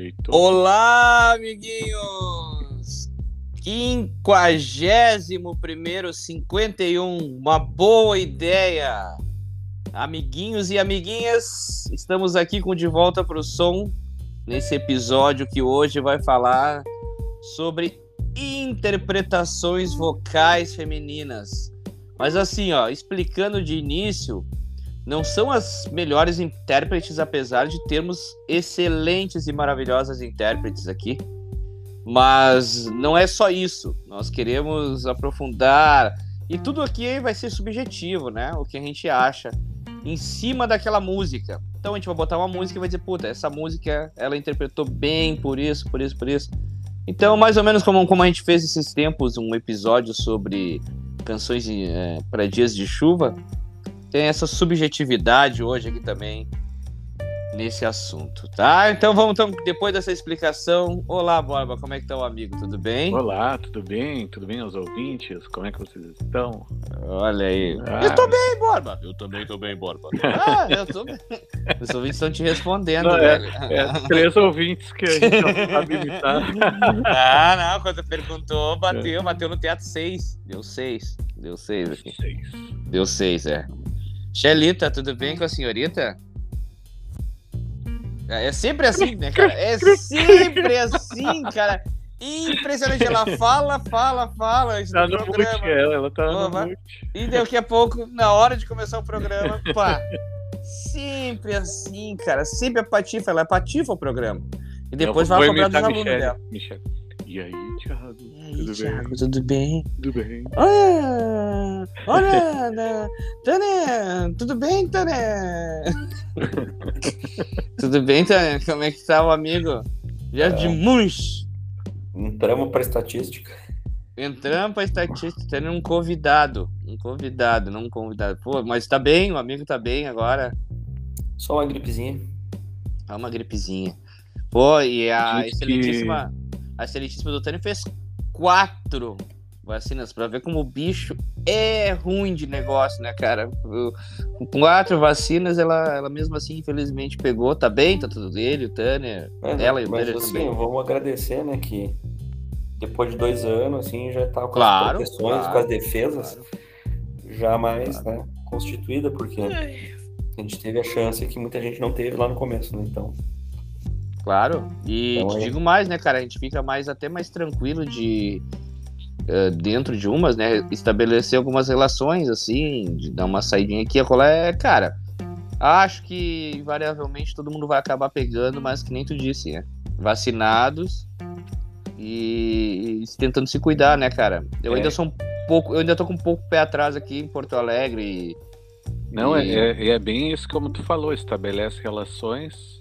Eita. Olá, amiguinhos! 51 primeiro 51, uma boa ideia! Amiguinhos e amiguinhas, estamos aqui com De Volta para o Som, nesse episódio que hoje vai falar sobre interpretações vocais femininas. Mas assim, ó, explicando de início, não são as melhores intérpretes, apesar de termos excelentes e maravilhosas intérpretes aqui. Mas não é só isso. Nós queremos aprofundar. E tudo aqui vai ser subjetivo, né? O que a gente acha em cima daquela música. Então a gente vai botar uma música e vai dizer, puta, essa música ela interpretou bem por isso, por isso, por isso. Então, mais ou menos como, como a gente fez esses tempos, um episódio sobre canções é, para dias de chuva, tem essa subjetividade hoje aqui também nesse assunto, tá? Então vamos então, depois dessa explicação. Olá, Borba, como é que tá o amigo? Tudo bem? Olá, tudo bem? Tudo bem aos ouvintes? Como é que vocês estão? Olha aí. Ah. Eu tô bem, Borba. Eu também tô bem, Borba. Ah, eu tô bem. Os ouvintes estão te respondendo, Não, é, velho. é três ouvintes que a gente não sabe imitar. Ah, não, quando perguntou, bateu, bateu no teatro seis. Deu seis. Deu seis aqui. Seis. Deu seis, é. Xelita, tudo bem com a senhorita? É é sempre assim, né, cara? É sempre assim, cara. Impressionante. Ela fala, fala, fala. antes Tá do no programa. mute, ela, ela tá no vai-. E daqui a pouco, na hora de começar o programa, pá. Sempre assim, cara. Sempre a patifa. Ela é patifa o programa. E depois vai cobrar dos alunos Michele. dela. Michele. E aí, Thiago? E aí, tudo Thiago, bem? tudo bem? Tudo bem? Olha! Olha! né? Tânia! Tudo bem, Tânia? tudo bem, Tânia? Como é que tá o amigo? Já de Munch. Entramos para estatística. Entramos pra estatística, tendo um convidado. Um convidado, não um convidado. Pô, mas tá bem, o amigo tá bem agora. Só uma gripezinha. É uma gripezinha. Pô, e a que- excelentíssima. A excelentíssima do Tânia fez quatro vacinas pra ver como o bicho é ruim de negócio, né, cara? Com quatro vacinas, ela, ela mesmo assim, infelizmente, pegou. Tá bem, tá tudo dele, o Tânia. Mas, ela e o mas Tânia assim, também. vamos agradecer, né, que depois de dois anos, assim, já tá com Claro, as proteções, claro, com as defesas claro. já mais, né, constituída, porque a gente teve a chance que muita gente não teve lá no começo, né, então... Claro. E Então, te é. digo mais, né, cara? A gente fica mais até mais tranquilo de eh, dentro de umas, né? Estabelecer algumas relações, assim, de dar uma saidinha aqui, a colar é, cara. Acho que invariavelmente todo mundo vai acabar pegando, mas que nem tu disse, né? Vacinados e, e tentando se cuidar, né, cara? Eu É. ainda sou um pouco, eu ainda tô com um pouco pé atrás aqui em Porto Alegre. E, Não, é, E- é, é bem isso como tu falou, estabelece relações,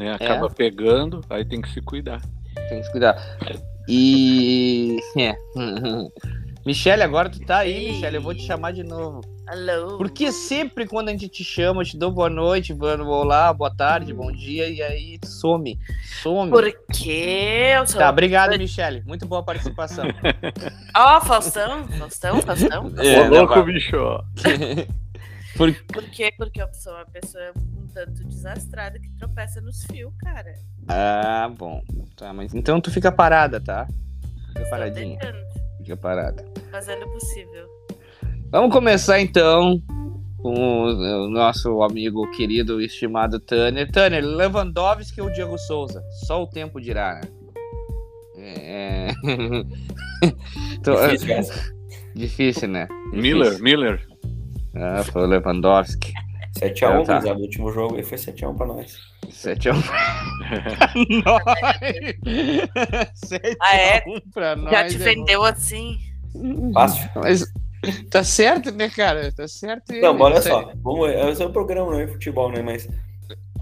né, acaba pegando, aí tem que se cuidar. Tem que se cuidar. E. É. Michele, agora tu tá aí. Michele. Eu vou te chamar de novo. Alô? Porque sempre quando a gente te chama, eu te dou boa noite, olá, boa tarde, bom dia, e aí some. Some. Porque eu sou. Tá, obrigado, Michele. Muito boa participação. Ó, Faustão, Faustão, Faustão. É, Ô, não, louco, vai. bicho! Por- Por quê? Porque eu sou uma pessoa um tanto desastrada que tropeça nos fios, cara. Ah, bom. Tá, mas então tu fica parada, tá? Fica Estou paradinha. tentando, Fica parada. fazendo o possível. Vamos começar então com o nosso amigo querido, estimado Tanner. Tanner, Lewandowski ou Diego Souza? Só o tempo dirá, né? É... Tô- Difícil essa. Difícil, né? Miller, Difícil. Miller. Ah, foi o Lewandowski. 7x1, Ah, tá. gurizada, o último jogo aí foi 7x1 pra nós. 7 a 1 nós. 7 Ah, é? a 1 pra nós. Já te é vendeu assim? Fácil. Mas tá certo, né, cara? Tá certo. Não, ele. mas olha só, vamos, esse é um programa, não é futebol, né, mas...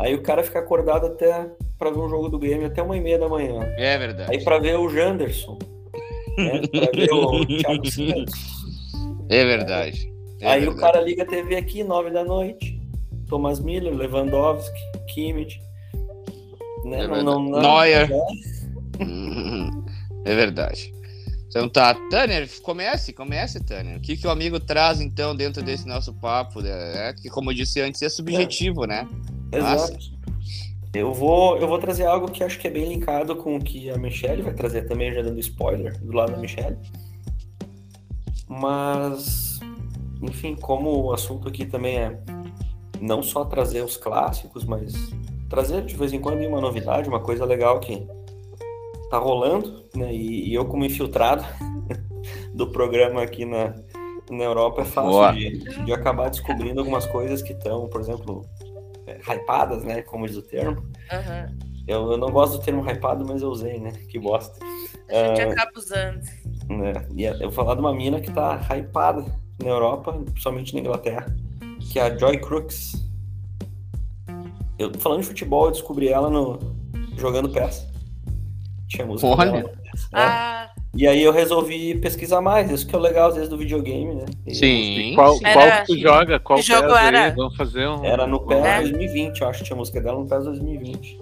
Aí o cara fica acordado até pra ver um jogo do Grêmio até uma e meia da manhã. É verdade. Aí pra ver o Janderson, né, pra ver o Thiago Santos. É verdade. É Aí o verdade. cara liga a TV aqui, nove da noite. Thomas Miller, Lewandowski, Kimmich. Né? É não, verdade. não, não, Neuer. É verdade. Então tá, Tanner, comece, comece, Tanner. O que, que o amigo traz, então, dentro desse nosso papo? né? É, que, como eu disse antes, é subjetivo, né? Exato. Eu vou, eu vou trazer algo que acho que é bem linkado com o que a Michelle vai trazer também, já dando spoiler do lado da Michelle. Mas, enfim, como o assunto aqui também é não só trazer os clássicos, mas trazer de vez em quando uma novidade, uma coisa legal que tá rolando, né? E, e eu como infiltrado do programa aqui na, na Europa é fácil de, de, acabar descobrindo algumas coisas que estão, por exemplo, é, hypadas, né? Como diz o termo. Uhum. Eu, eu, não gosto do termo hypado, mas eu usei, né? Que bosta. A gente uh, acaba usando. Né? E eu vou falar de uma mina que tá hypada na Europa, principalmente na Inglaterra, que é a Joy Crooks. Eu falando de futebol, eu descobri ela no jogando PES. Tinha música Olha. dela. Ah, E aí eu resolvi pesquisar mais, isso que é o legal às vezes do videogame, né? E Sim. Qual, sim. qual Era- que tu joga? Qual que jogo PES aí? era? Vamos fazer um. Era no PES É. 2020, eu acho que tinha música dela no PES 2020.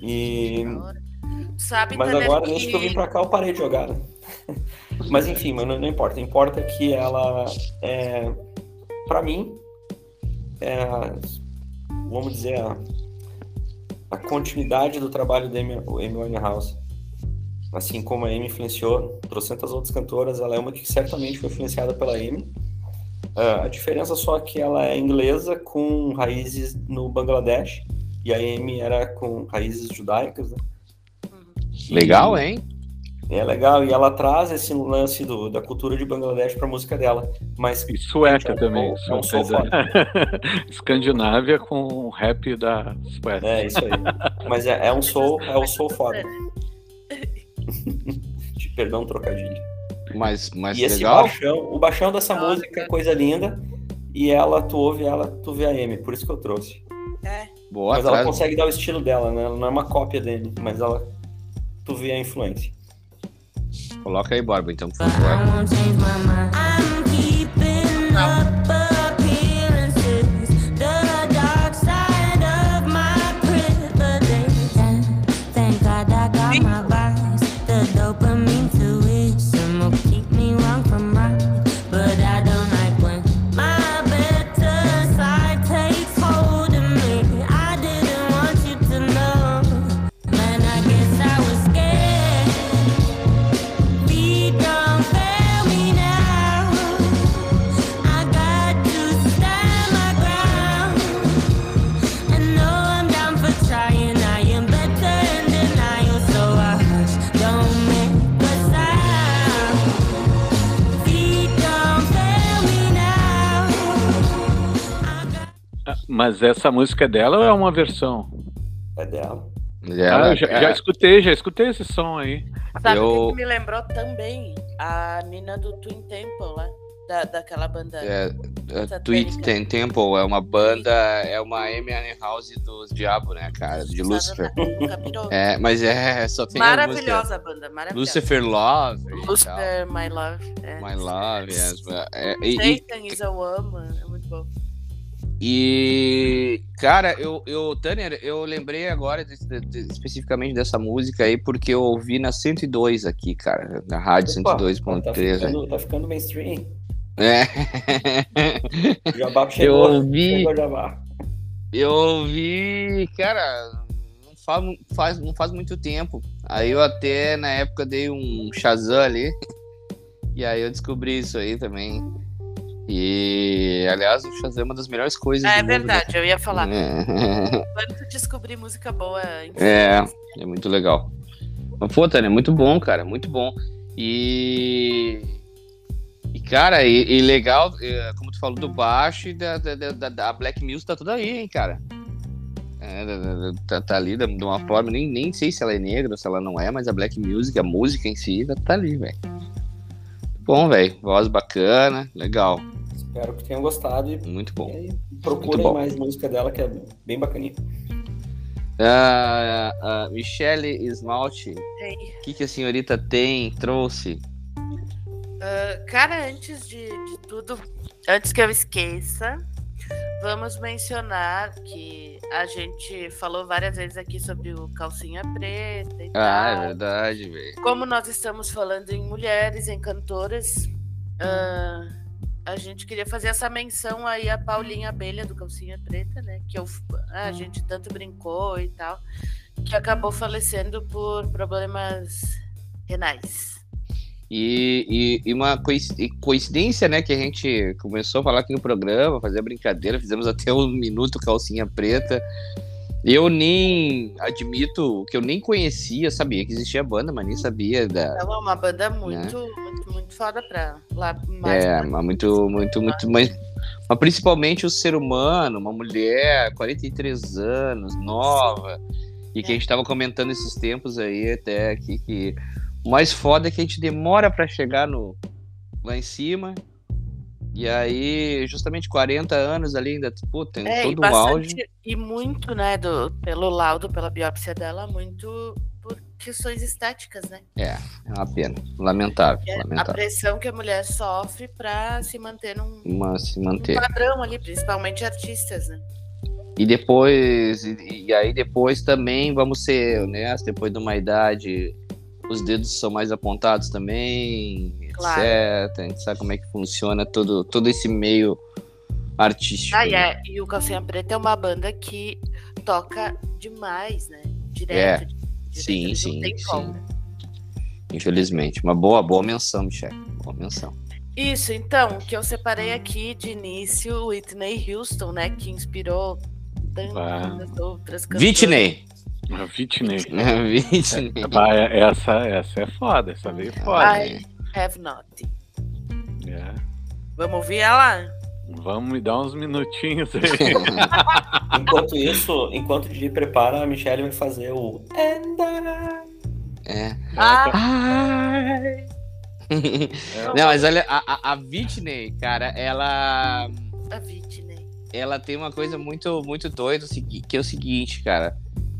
E... sabe Mas também agora, desde que eu vim pra cá, eu parei de jogar, né? Mas enfim, mas não, importa. Importa que ela, é, pra mim, é, vamos dizer, a, a continuidade do trabalho da Amy, Amy Winehouse. Assim como a Amy influenciou trocentas outras cantoras, ela é uma que certamente foi influenciada pela Amy. Ah, a diferença só é que ela é inglesa com raízes no Bangladesh e a Amy era com raízes judaicas, né? Legal, hein? É legal, e ela traz esse lance do, da cultura de Bangladesh pra música dela. Mas E sueca Gente, é um também. som- é um Escandinávia com rap da Suécia. é isso aí. Mas é, é um soul, é um soul foda. Perdão, um trocadilho. Mas, mas e esse legal. baixão, o baixão dessa Nossa. música é coisa linda. E ela, tu ouve ela, tu vê a Amy, por isso que eu trouxe. É. Boa, mas ela traz- consegue dar o estilo dela, né? Ela não é uma cópia dele, mas ela, tu vê a influência. Coloca aí, Borba, então, por favor. I'm keeping up Mas essa música é dela ou é uma versão? É dela. Ah, Ela- eu já, é- já escutei, já escutei esse som aí. Sabe o Eu- que me lembrou também? A mina do Twin Temple lá. Da, daquela banda. É, é. Tweet Tem- Temple é uma banda, é uma Amy House dos Diabo, né, cara? De Lucifer. É, mas é, só tem a música. Maravilhosa a banda, maravilhosa. Lucifer Love. e. Lucifer, My Love. É. My Love. é, é, e, e- Satan is a woman. É muito bom. E, cara, eu, eu, Tanner, eu lembrei agora de- de- de- especificamente dessa música aí, porque eu ouvi na 102 aqui, cara, na rádio Opa, 102.3. tá, ficando, tá ficando mainstream. É. O Jabá chegou. Eu ouvi, Chegou Jabá. eu ouvi, cara, não faz, faz, não faz muito tempo. Aí eu até, na época, dei um Shazam ali, e aí eu descobri isso aí também. E, aliás, o Shazam é uma das melhores coisas É mundo, né? verdade, eu ia falar. É. Quando descobrir música boa. É, é muito legal. Mas, pô, Tânia, muito bom, cara, muito bom. E. E, cara, e, e legal, é, como tu falou do baixo e da, da, da, da Black Music tá tudo aí, hein, cara. É, tá, tá ali de uma forma, nem, nem sei se ela é negra ou se ela não é, mas a Black Music, a música em si, tá, tá ali, velho. Bom, velho, voz bacana, legal, Espero que tenham gostado e, muito bom. e Muito procurem bom. mais música dela, que é bem bacaninha. Ah, ah, Michele Esmalte, o que, que a senhorita tem, trouxe? Ah, cara, antes de, de tudo, antes que eu esqueça, vamos mencionar que a gente falou várias vezes aqui sobre o calcinha preta e Ah, é tal. verdade, velho. Como nós estamos falando em mulheres, em cantoras, ah, a gente queria fazer essa menção aí a Paulinha Abelha do Calcinha Preta, né? Que eu, a gente tanto brincou e tal, que acabou falecendo por problemas renais. E, e, e uma coinc- coincidência, né, que a gente começou a falar aqui no programa, fazer a brincadeira, fizemos até um minuto calcinha preta. Eu nem admito que eu nem conhecia, sabia que existia a banda, mas nem sabia da. É uma banda muito, muito, muito foda pra lá mais. É, mas muito, muito, muito. Mas, mas principalmente o ser humano, uma mulher, 43 anos, nova, e que a gente tava comentando esses tempos aí até aqui, que o mais foda é que a gente demora pra chegar no, lá em cima. E aí, justamente 40 anos ali ainda, pô, tem É, todo um auge. e muito, né, do, pelo laudo, pela biópsia dela, muito por questões estéticas, né? É, é uma pena. Lamentável, É a lamentável. pressão que a mulher sofre pra se manter num, Mas se manter. padrão ali, principalmente artistas, né? E depois, e, e aí depois também, vamos ser honestos, depois de uma idade, os dedos são mais apontados também, Claro. etc. A gente sabe como é que funciona todo, todo esse meio artístico. Ah, né? é, e o Calcinha Preta é uma banda que toca demais, né? Direto. direto, É. Sim, não sim, tem sim. como. Infelizmente. Uma boa, boa menção, Michel. Boa menção. Isso, então, que eu separei aqui de início, Whitney Houston, né? Que inspirou tantas outras cantoras. Whitney. A Whitney. Whitney. Vai, essa, essa é foda, essa veio foda. Ai, have not. É. Vamos ouvir ela? Vamos me dar uns minutinhos aí. Enquanto isso, enquanto o DJ prepara, a Michelle vai fazer o. And I- É. Ah, Ai. Não, mas olha, a, a, a Whitney, cara, ela. a Whitney. ela tem uma coisa muito muito doida, que é o seguinte, cara.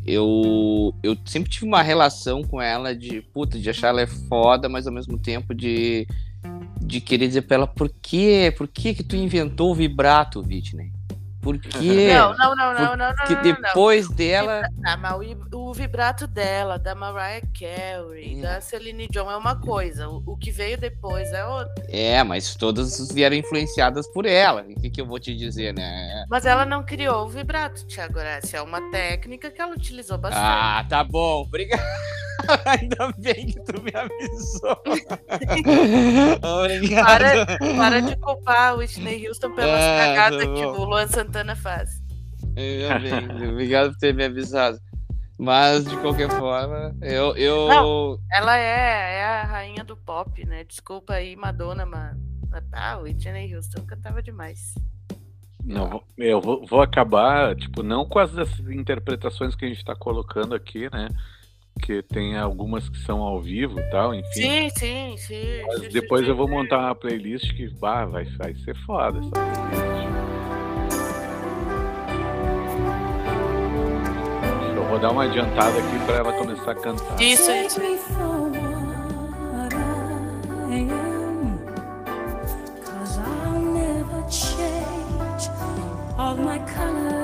Eu, eu sempre tive uma relação com ela de, puta, de achar ela é foda, mas ao mesmo tempo de, de querer dizer pra ela, por quê? Por que que tu inventou o vibrato, Whitney? Por quê? Não, não, não, não, não, não, Porque não, não, depois dela... Ah, mas o, vibrato dela, da Mariah Carey, É. da Celine Dion é uma coisa. O, o que veio depois é outra. É, mas todas vieram influenciadas por ela. O que, que eu vou te dizer, né? Mas ela não criou o vibrato, Thiago Horácio. É uma técnica que ela utilizou bastante. Ah, tá bom. Obrigado. Ainda bem que tu me avisou. Obrigado. Para, para de culpar o Whitney Houston pelas Ah, cagadas tá que o Luan Santana faz. Ainda bem. Obrigado por ter me avisado. Mas, de qualquer forma, eu. eu... Não. Ela é, é a rainha do pop, né? Desculpa aí, Madonna, mas. Ah, o Whitney Houston cantava demais. Não, eu vou, vou acabar, tipo, não com as interpretações que a gente tá colocando aqui, né? Que tem algumas que são ao vivo e tal, enfim. Sim, sim, sim. Mas sim, depois sim, eu vou montar uma playlist que bah, vai, vai ser foda essa playlist. Vou dar uma adiantada aqui pra ela começar a cantar. Isso, isso. me for what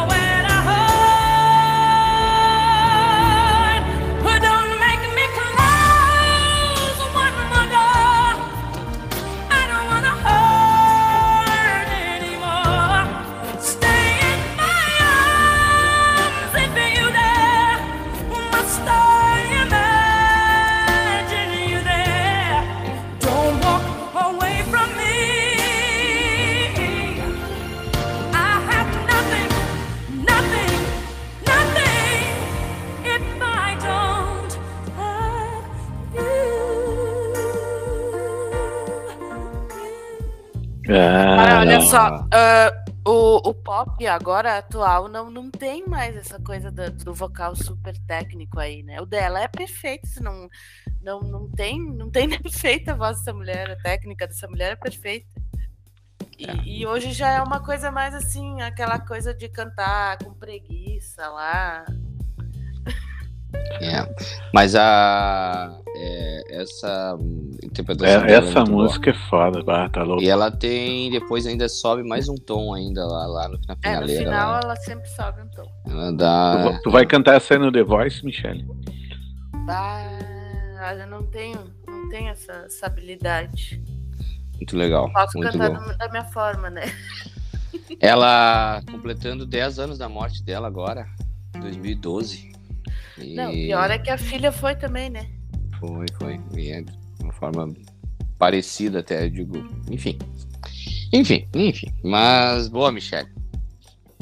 só. ah, o, O, pop agora atual não, não tem mais essa coisa do, do vocal super técnico aí, né? O dela é perfeito, não, não, não tem não tem defeito a voz dessa mulher, a técnica dessa mulher é perfeita. E, e hoje já é uma coisa mais assim, aquela coisa de cantar com preguiça lá. É. Mas a. é, essa interpretação. É, é essa muito boa. música é foda, bah, tá louco. E ela tem. Depois ainda sobe mais um tom ainda lá, lá no, na É, no final lá. ela sempre sobe um tom. Ela Tu, dá. va- tu vai cantar essa aí no The Voice, Michele? Ah, eu não tenho, não tenho essa, essa habilidade. Muito legal. Posso muito cantar bom. da minha forma, né? Ela completando 10 anos da morte dela agora, 2012. E Não, pior é que a filha foi também, né? Foi, foi. E é de uma forma parecida até, eu digo. Enfim. Enfim, enfim. Mas boa, Michelle.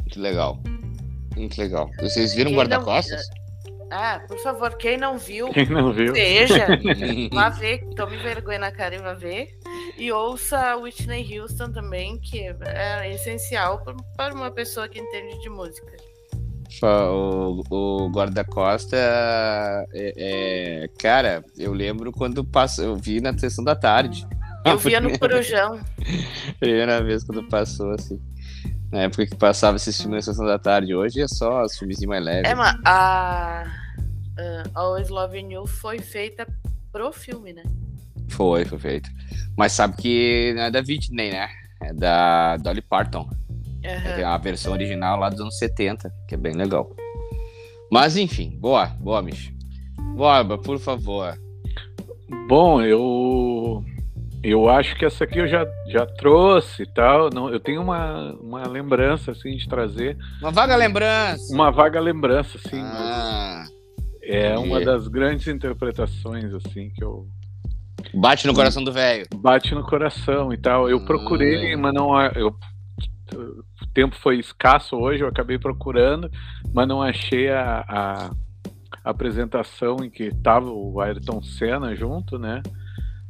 Muito legal. Muito legal. Vocês viram guarda-costas? Ah, por favor, quem não viu, Quem não viu? veja, vá ver, tome vergonha na cara e vá ver. E ouça Whitney Houston também, que é essencial para uma pessoa que entende de música. O, o guarda-costa é, é- Cara, eu lembro quando passou. Eu vi na sessão da tarde. Eu via no Corujão. Primeira vez quando passou, assim. Na época que passava esses filmes na sessão da tarde. Hoje é só os filmes mais leves. É, mas a, a Always Loving You foi feita pro filme, né? Foi, foi feito. Mas sabe que não é da Whitney, né? É da Dolly Parton. É a versão original lá dos anos 70, que é bem legal. Mas enfim, boa, boa, Mich. Borba, por favor. Bom, eu eu acho que essa aqui eu já, já trouxe e tal. Não, eu tenho uma, uma lembrança assim de trazer Uma vaga lembrança. uma vaga lembrança assim. mas Ah, é uma entendi. das grandes interpretações assim que eu bate no coração do velho. bate no coração e tal. Eu procurei, Hum. mas não eu tempo foi escasso hoje, eu acabei procurando, mas não achei a, a apresentação em que tava o Ayrton Senna junto, né?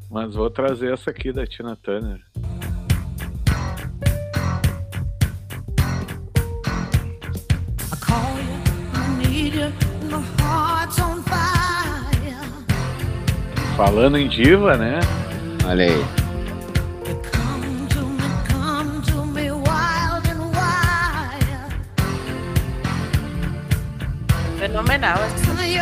Mas vou trazer essa aqui da Tina Turner. Falando em diva, né? Olha aí. Need.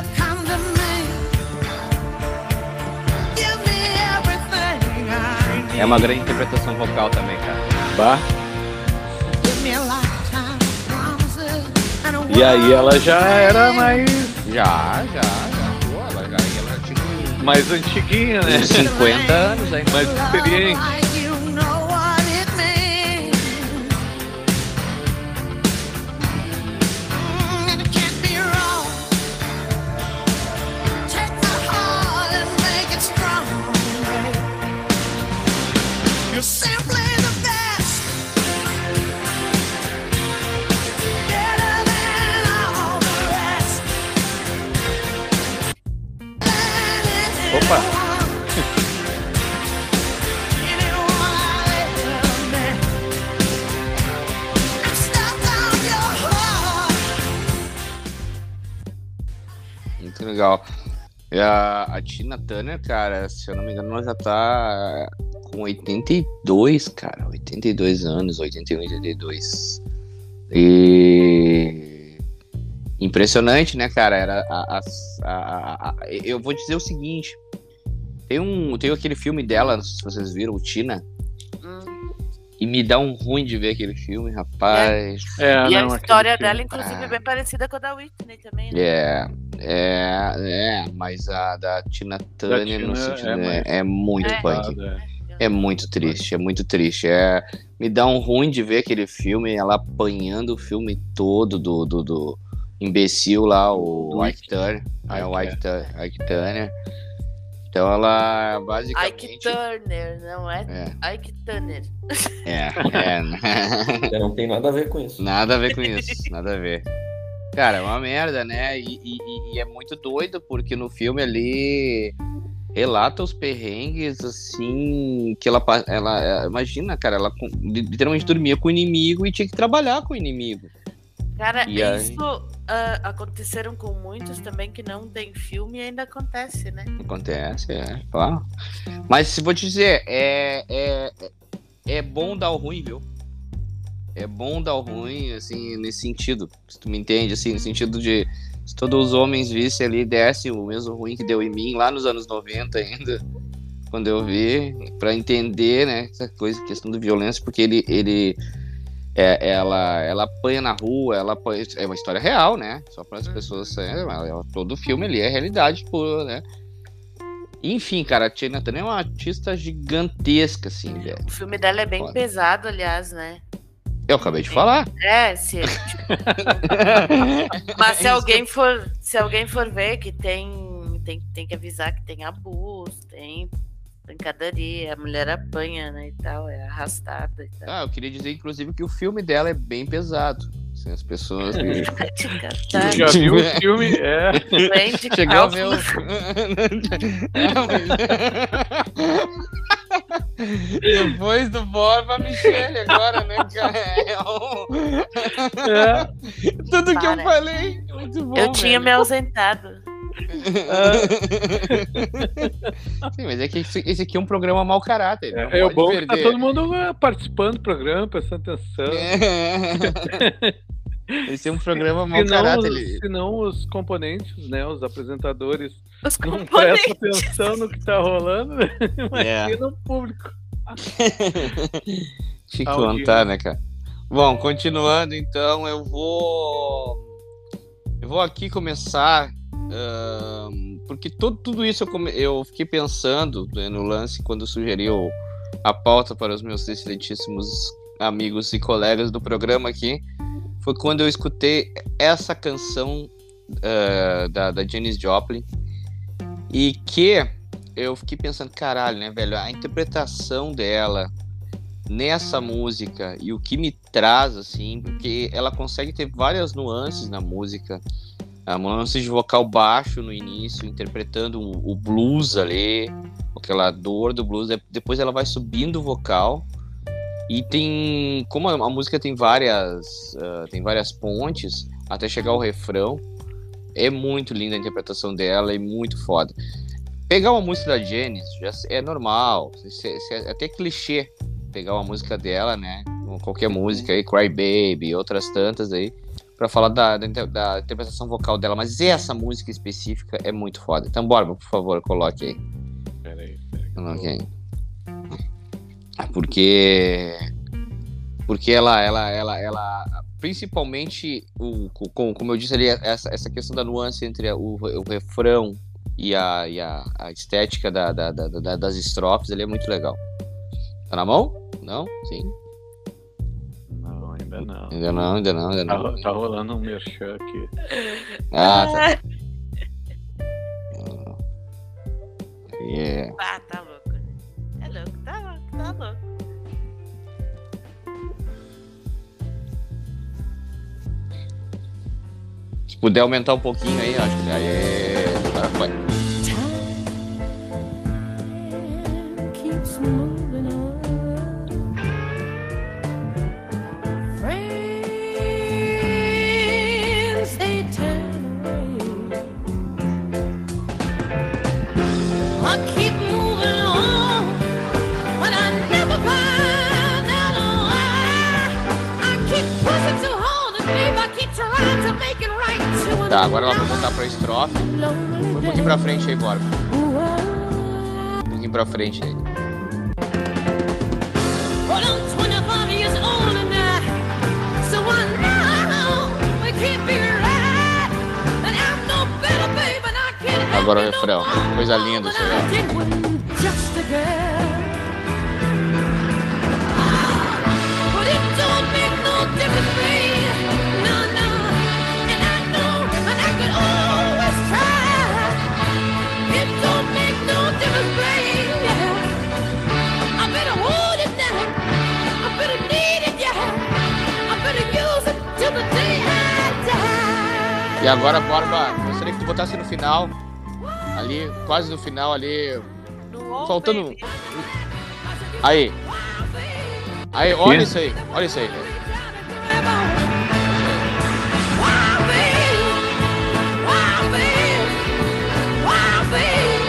É uma grande interpretação vocal também, cara. Bah. E aí ela já era mais, Já, já, já. Pô, ela já, ela já tinha mais antiguinha, né? uns 50 anos aí. Mais experiente. A, a Tina Turner, cara, se eu não me engano, ela já tá com 82, cara. 82 anos, 81, 82. E. Impressionante, né, cara? Era a- a- eu vou dizer o seguinte. Tem, um, tem aquele filme dela, não sei se vocês viram, o Tina. E me dá um ruim de ver aquele filme, rapaz. É, e a não, aquele história filme. dela, inclusive, é bem parecida com a da Whitney também, né? É, é, é, mas a da Tina Turner no sentido, é é, mais- é muito É. punk. É. É muito triste, é muito triste. É, me dá um ruim de ver aquele filme, ela apanhando o filme todo do, do, do imbecil lá, o Ike Turner. É, o Ike Turner. Então ela Ike basicamente. Turner, não é? É, Ike Turner. é, é. Eu não tem nada a ver com isso. Nada a ver com isso, nada a ver. Cara, é uma merda, né? E, e- e- é muito doido, porque no filme ali relata os perrengues, assim, que ela, ela, imagina, cara, ela literalmente dormia com o inimigo e tinha que trabalhar com o inimigo. Cara, E aí? isso ah, aconteceram com muitos também que não tem filme e ainda acontece, né? Acontece, é, claro. Mas se vou te dizer, é, é, é bom dar o ruim, viu? É bom dar o ruim, assim, nesse sentido. Se tu me entende, assim, no sentido de se todos os homens vissem ali, desse o mesmo ruim que deu em mim lá nos anos 90 ainda, quando eu vi, pra entender, né, essa coisa, questão de violência, porque ele, ele é, ela, ela apanha na rua, ela apanha, é uma história real, né? Só para as pessoas, é, ela- todo filme ali é realidade pura, né? Enfim, cara, a Tina Turner é uma artista gigantesca, assim, velho. O filme dela é bem Foda. pesado, aliás, né? Eu acabei de falar. É, se, mas se alguém for, se alguém for ver que tem, tem, tem que avisar que tem abuso, tem pancadaria, a mulher apanha, né, e tal, é arrastada e tal. Ah, eu queria dizer, inclusive, que o filme dela é bem pesado. Assim, as pessoas. que- Prática, Tu tá? já viu o filme? É. Chegou a ver o. Depois do Borba, Michele agora, né, cara? É. Tudo que eu Para. falei. Muito bom. Eu tinha velho. me ausentado. Sim, mas é que esse, aqui é um programa mau caráter. não É, é o bom que tá perder. todo mundo ah, participando do programa, prestando atenção. É. Esse é um programa mau Senão, caráter. os- Ele... senão os componentes, né, os apresentadores Os não componentes. prestam atenção no que tá rolando, né? É. imagina o público. Te contar, né, cara? Bom, continuando então, eu vou. Eu vou aqui começar. Porque todo, tudo isso eu, come- eu fiquei pensando né, no lance quando sugeriu a pauta para os meus excelentíssimos amigos e colegas do programa aqui. Foi quando eu escutei essa canção ah, da, da Janis Joplin. E que eu fiquei pensando, caralho, né, velho? A interpretação dela nessa música e o que me traz, assim, porque ela consegue ter várias nuances na música. A nuance de vocal baixo no início, interpretando o, blues ali, aquela dor do blues. de- Depois ela vai subindo o vocal. E tem. Como a, música tem várias. ah, tem várias pontes até chegar ao refrão. É muito linda a interpretação dela e muito foda. Pegar uma música da Janis já é normal, é até clichê pegar uma música dela, né? Qualquer música aí, Cry Baby, outras tantas aí, pra falar da, da, da interpretação vocal dela. Mas essa música específica é muito foda. Então, Borba, por favor, coloque aí. Peraí, peraí. Coloque aí. Porque. Porque ela, ela, ela, ela. Principalmente, o, com, como eu disse ali, essa, essa questão da nuance entre o, o refrão e a, e a, a estética da, da, da- da- das estrofes, ele é muito legal. Tá na mão? Não? Sim? Não, ainda não. Ainda não, ainda não, ainda Tá, não. tá rolando um merchan aqui. Ah, tá. Yeah. Ah, tá louco. né? É louco, tá louco, tá louco. Se puder aumentar um pouquinho aí, acho que aí é. Agora foi. keeps moving Tá, agora ela vai voltar pra estrofe. Foi um pouquinho pra frente aí, bora. Um pouquinho pra frente aí. Well, I'm 25 years older now, E agora, Borba, gostaria que tu botasse no final Ali, quase no final ali. Faltando-. Aí. Aí, olha isso aí. Olha isso aí.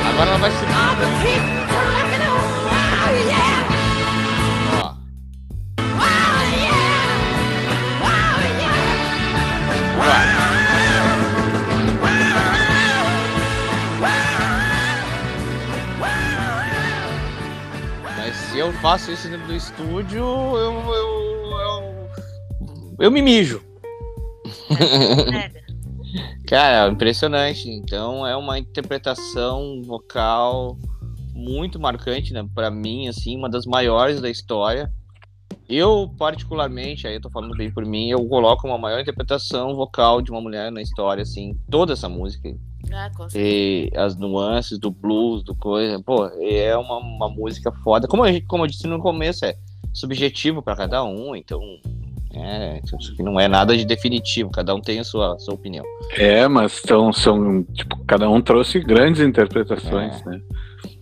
Agora ela vai se. Eu faço isso dentro do estúdio, eu. Eu, eu, eu me mijo. Cara, impressionante. Então é uma interpretação vocal muito marcante, né? Para mim, assim, uma das maiores da história. Eu, particularmente, aí eu tô falando bem por mim, eu coloco uma maior interpretação vocal de uma mulher na história, assim, toda essa música. Ah. E as nuances do blues, do coisa. Pô, é uma, uma música foda. Como, a gente, como eu disse no começo, é subjetivo para cada um, então. É, isso aqui não é nada de definitivo, cada um tem a sua, sua opinião. É, mas são, são tipo, cada um trouxe grandes interpretações, né?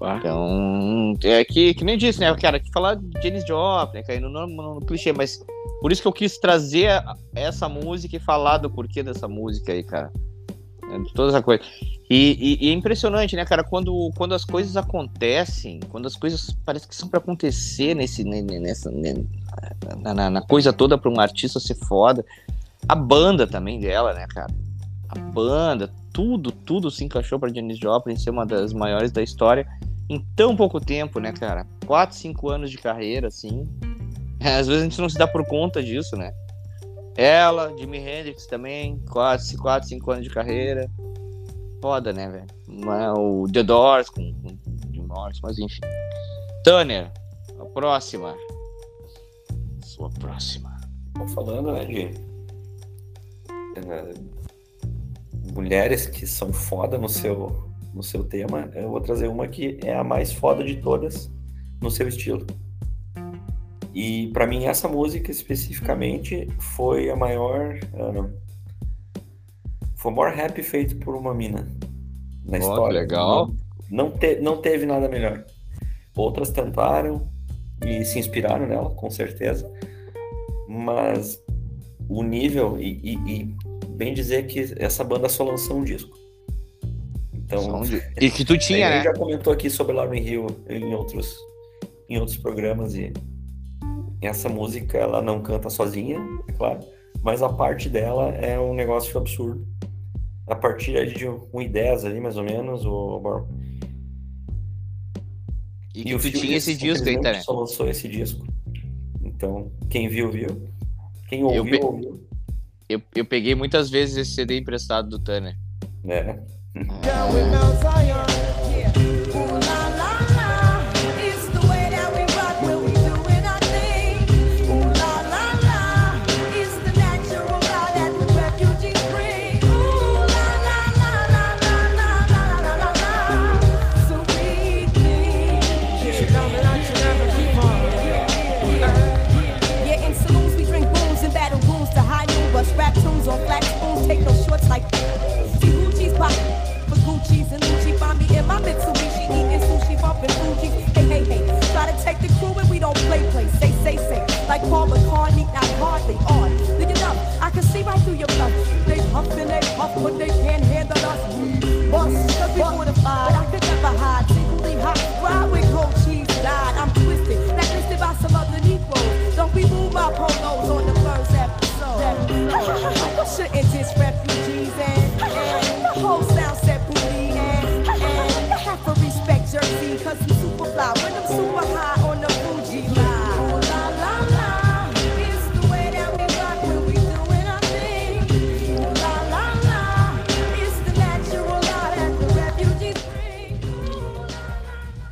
Ah, Então, é que, que nem disse, né, cara, que falar de Janis Joplin, caindo no, no, no clichê, mas por isso que eu quis trazer essa música e falar do porquê dessa música aí, cara. É, de toda essa coisa. E, e- e é impressionante, né, cara, quando, quando as coisas acontecem, quando as coisas parecem que são pra acontecer nesse, ne- ne- nessa, ne- na, na- na coisa toda pra um artista ser foda, a banda também dela, né, cara? A banda, tudo, tudo se encaixou pra Janis Joplin ser uma das maiores da história em tão pouco tempo, né, cara? Quatro, cinco anos de carreira, assim. É, às vezes a gente não se dá por conta disso, né? Ela, Jimi Hendrix também, quatro, quatro cinco anos de carreira. Foda, né, velho? Mas O The Doors com, com Jim Morrison, mas enfim. Tanner, a próxima. Sua próxima. Tô falando, né, de mulheres que são foda no seu, no seu tema. Eu vou trazer uma que é a mais foda de todas no seu estilo. E pra mim essa música especificamente foi a maior ah, foi o maior rap feito por uma mina na que história. legal. Não, te- não teve nada melhor. Outras tentaram e se inspiraram nela, com certeza. Mas o nível, e, e- e bem dizer que essa banda só lançou um disco. Então, um E que tu tinha, a gente né? já comentou aqui sobre Lauren Hill em outros, em outros programas e essa música ela não canta sozinha, é claro, mas a parte dela é um negócio absurdo. A partir de 1,10 ali, mais ou menos, o Bor- E que o tu tinha esse disco aí, né? Só lançou esse disco. Então, quem viu, viu. Quem ouviu, pe- ouviu. Eu, eu peguei muitas vezes esse CD emprestado do Tanner. Né? Yeah,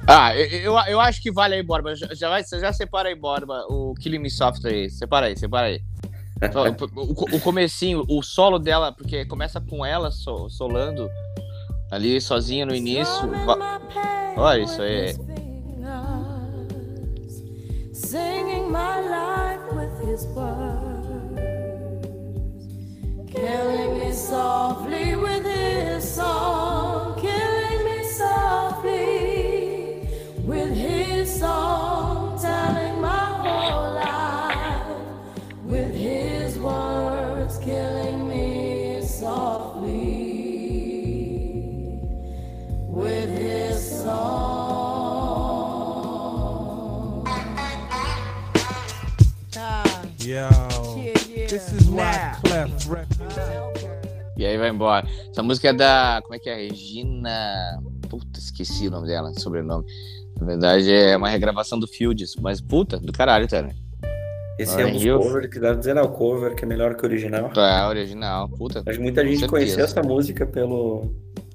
Ah, eu, eu, acho que vale aí, Borba. Já, já, vai, já separa aí, Borba, o Killing Me Soft aí. Separa aí, separa aí. O, o- o comecinho, o solo dela, porque começa com ela so- solando ali sozinha no início. Va- Olha isso aí. Singing my life with his words, killing me softly with his song, killing me E aí vai embora. Essa música é da. Como é que é? Regina. Puta, esqueci o nome dela, sobrenome. Na verdade, é uma regravação do Fields, mas puta, do caralho, tá, né? Esse Lauren é um cover que dá dizer, é o cover que é melhor que o original. É, original, puta. Mas muita gente conheceu essa música pelo.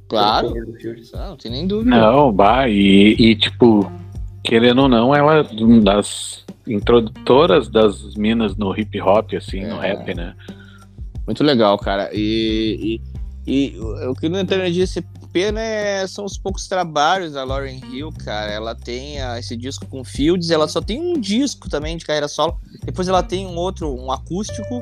Claro. Pelo não, ah, não, tem nem dúvida. Não, bah, e, e tipo, querendo ou não, ela é das introdutoras das minas no hip hop, assim, no É. rap, né? Muito legal, cara. E, e, e o o que não Antônio disse, pena é, são os poucos trabalhos da Lauren Hill, cara. Ela tem ah, esse disco com Fields, ela só tem um disco também de carreira solo. Depois ela tem um outro, um acústico.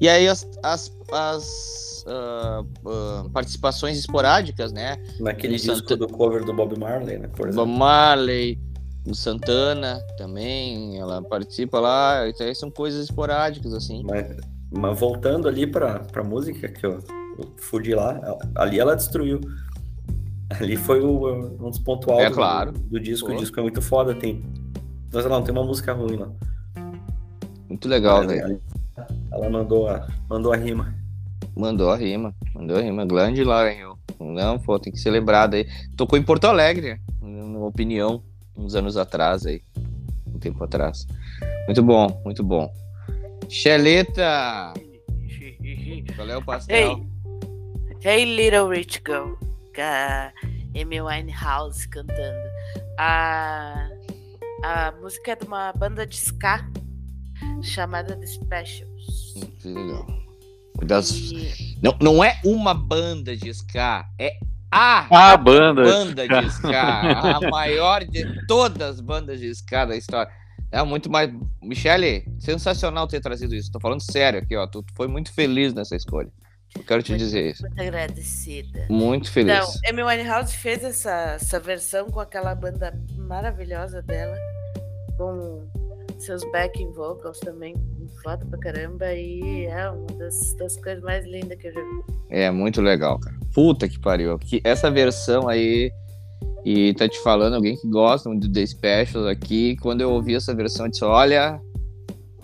E aí as, as, as, ah, ah, participações esporádicas, né? Naquele O disco Santa- do cover do Bob Marley, né? Por Bob exemplo. Marley, o Santana também, ela participa lá. Então aí são coisas esporádicas, assim. Mas, mas voltando ali pra, pra música que eu, eu fudi lá, ela- ali ela destruiu. Ali foi o, um dos pontos altos É, claro. do, do disco. Pô. O disco é muito foda, tem. Mas não, tem uma música ruim lá. Muito legal, velho. ali Ela mandou a, mandou a rima. Mandou a rima, mandou a rima. Grande Lauren Hill. Não, pô, tem que ser lembrado aí. Tocou em Porto Alegre, na opinião, uns anos atrás aí. Um tempo atrás. Muito bom, muito bom. Xeleta! Qual é o pastel? Hey, Little Rich Girl. A Amy Winehouse cantando. A, a música é de uma banda de ska chamada The Specials. Que legal. Das... E- Não, não é uma banda de ska, é a A banda. banda de ska. A maior de todas as bandas de ska da história. É muito mais. Michele, sensacional ter trazido isso. Tô falando sério aqui, ó. Tu foi muito feliz nessa escolha. Eu quero te Muito- dizer isso. Muito agradecida. Muito feliz. Então, Amy Winehouse fez essa, essa versão com aquela banda maravilhosa dela, com seus backing vocals também, foda pra caramba, e é uma das, das coisas mais lindas que eu já vi. É muito legal, cara. Puta que pariu. Que essa versão aí. E tá te falando, alguém que gosta do The Specials aqui. Quando eu ouvi essa versão, eu disse: olha.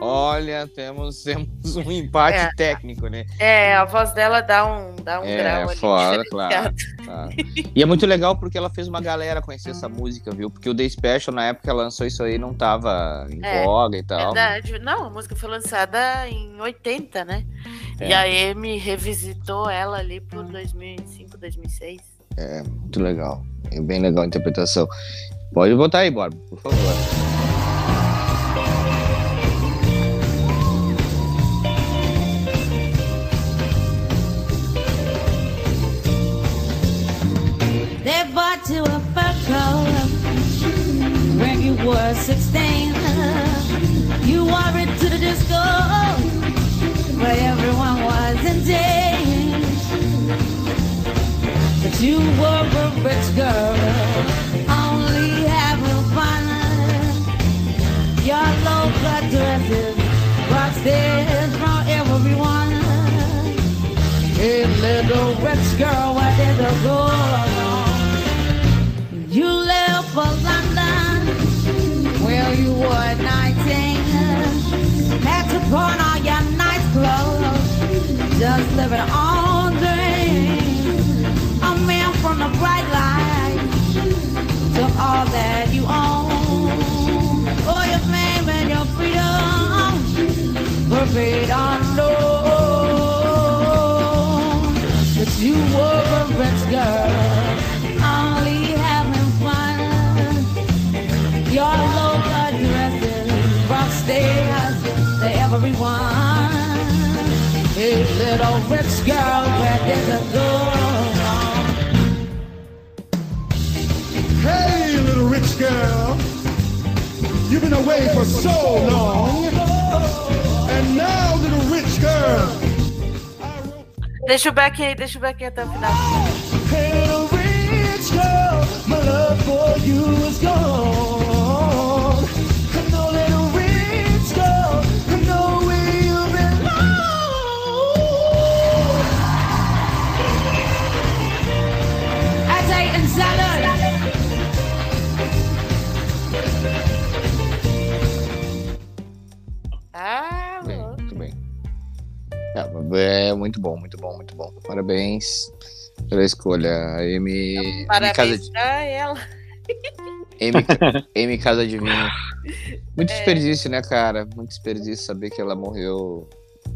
Olha, temos, temos um empate É. técnico, né? É, a voz dela dá um, dá um É, grau ali foda, diferenciado. Claro. E é muito legal porque ela fez uma galera conhecer essa música, viu? Porque o The Special, na época lançou isso aí, não tava em É, voga e tal. Verdade. Não, a música foi lançada em 80, né? É. E a Amy revisitou ela ali por 2005, 2006. Muito legal. É bem legal a interpretação. Pode botar aí, Borba, por favor. 16. You wore it to the disco where everyone was in danger. But you were a rich girl, only having fun. Your low cut dresses brought stares from everyone. Hey, little rich girl, where did you go Pawn all your nice clothes, just living on dreams. A man from the bright light to all that you own. Oh, your fame and your freedom were made unknown. But you were rich girl, only having fun. Your low cut dresses to everyone. Hey, little rich girl, where did you go? Hey, little rich girl, you've been away for so long. And now, little rich girl, Deixa o back aí, deixa o back aí até o final. hey, little rich girl, my love for you is gone. É, é muito bom, muito bom, muito bom. Parabéns pela escolha. M, M Casa Parabéns de, pra ela. M, M Casa de Vinho. Muito desperdício, né, cara? Muito desperdício saber que ela morreu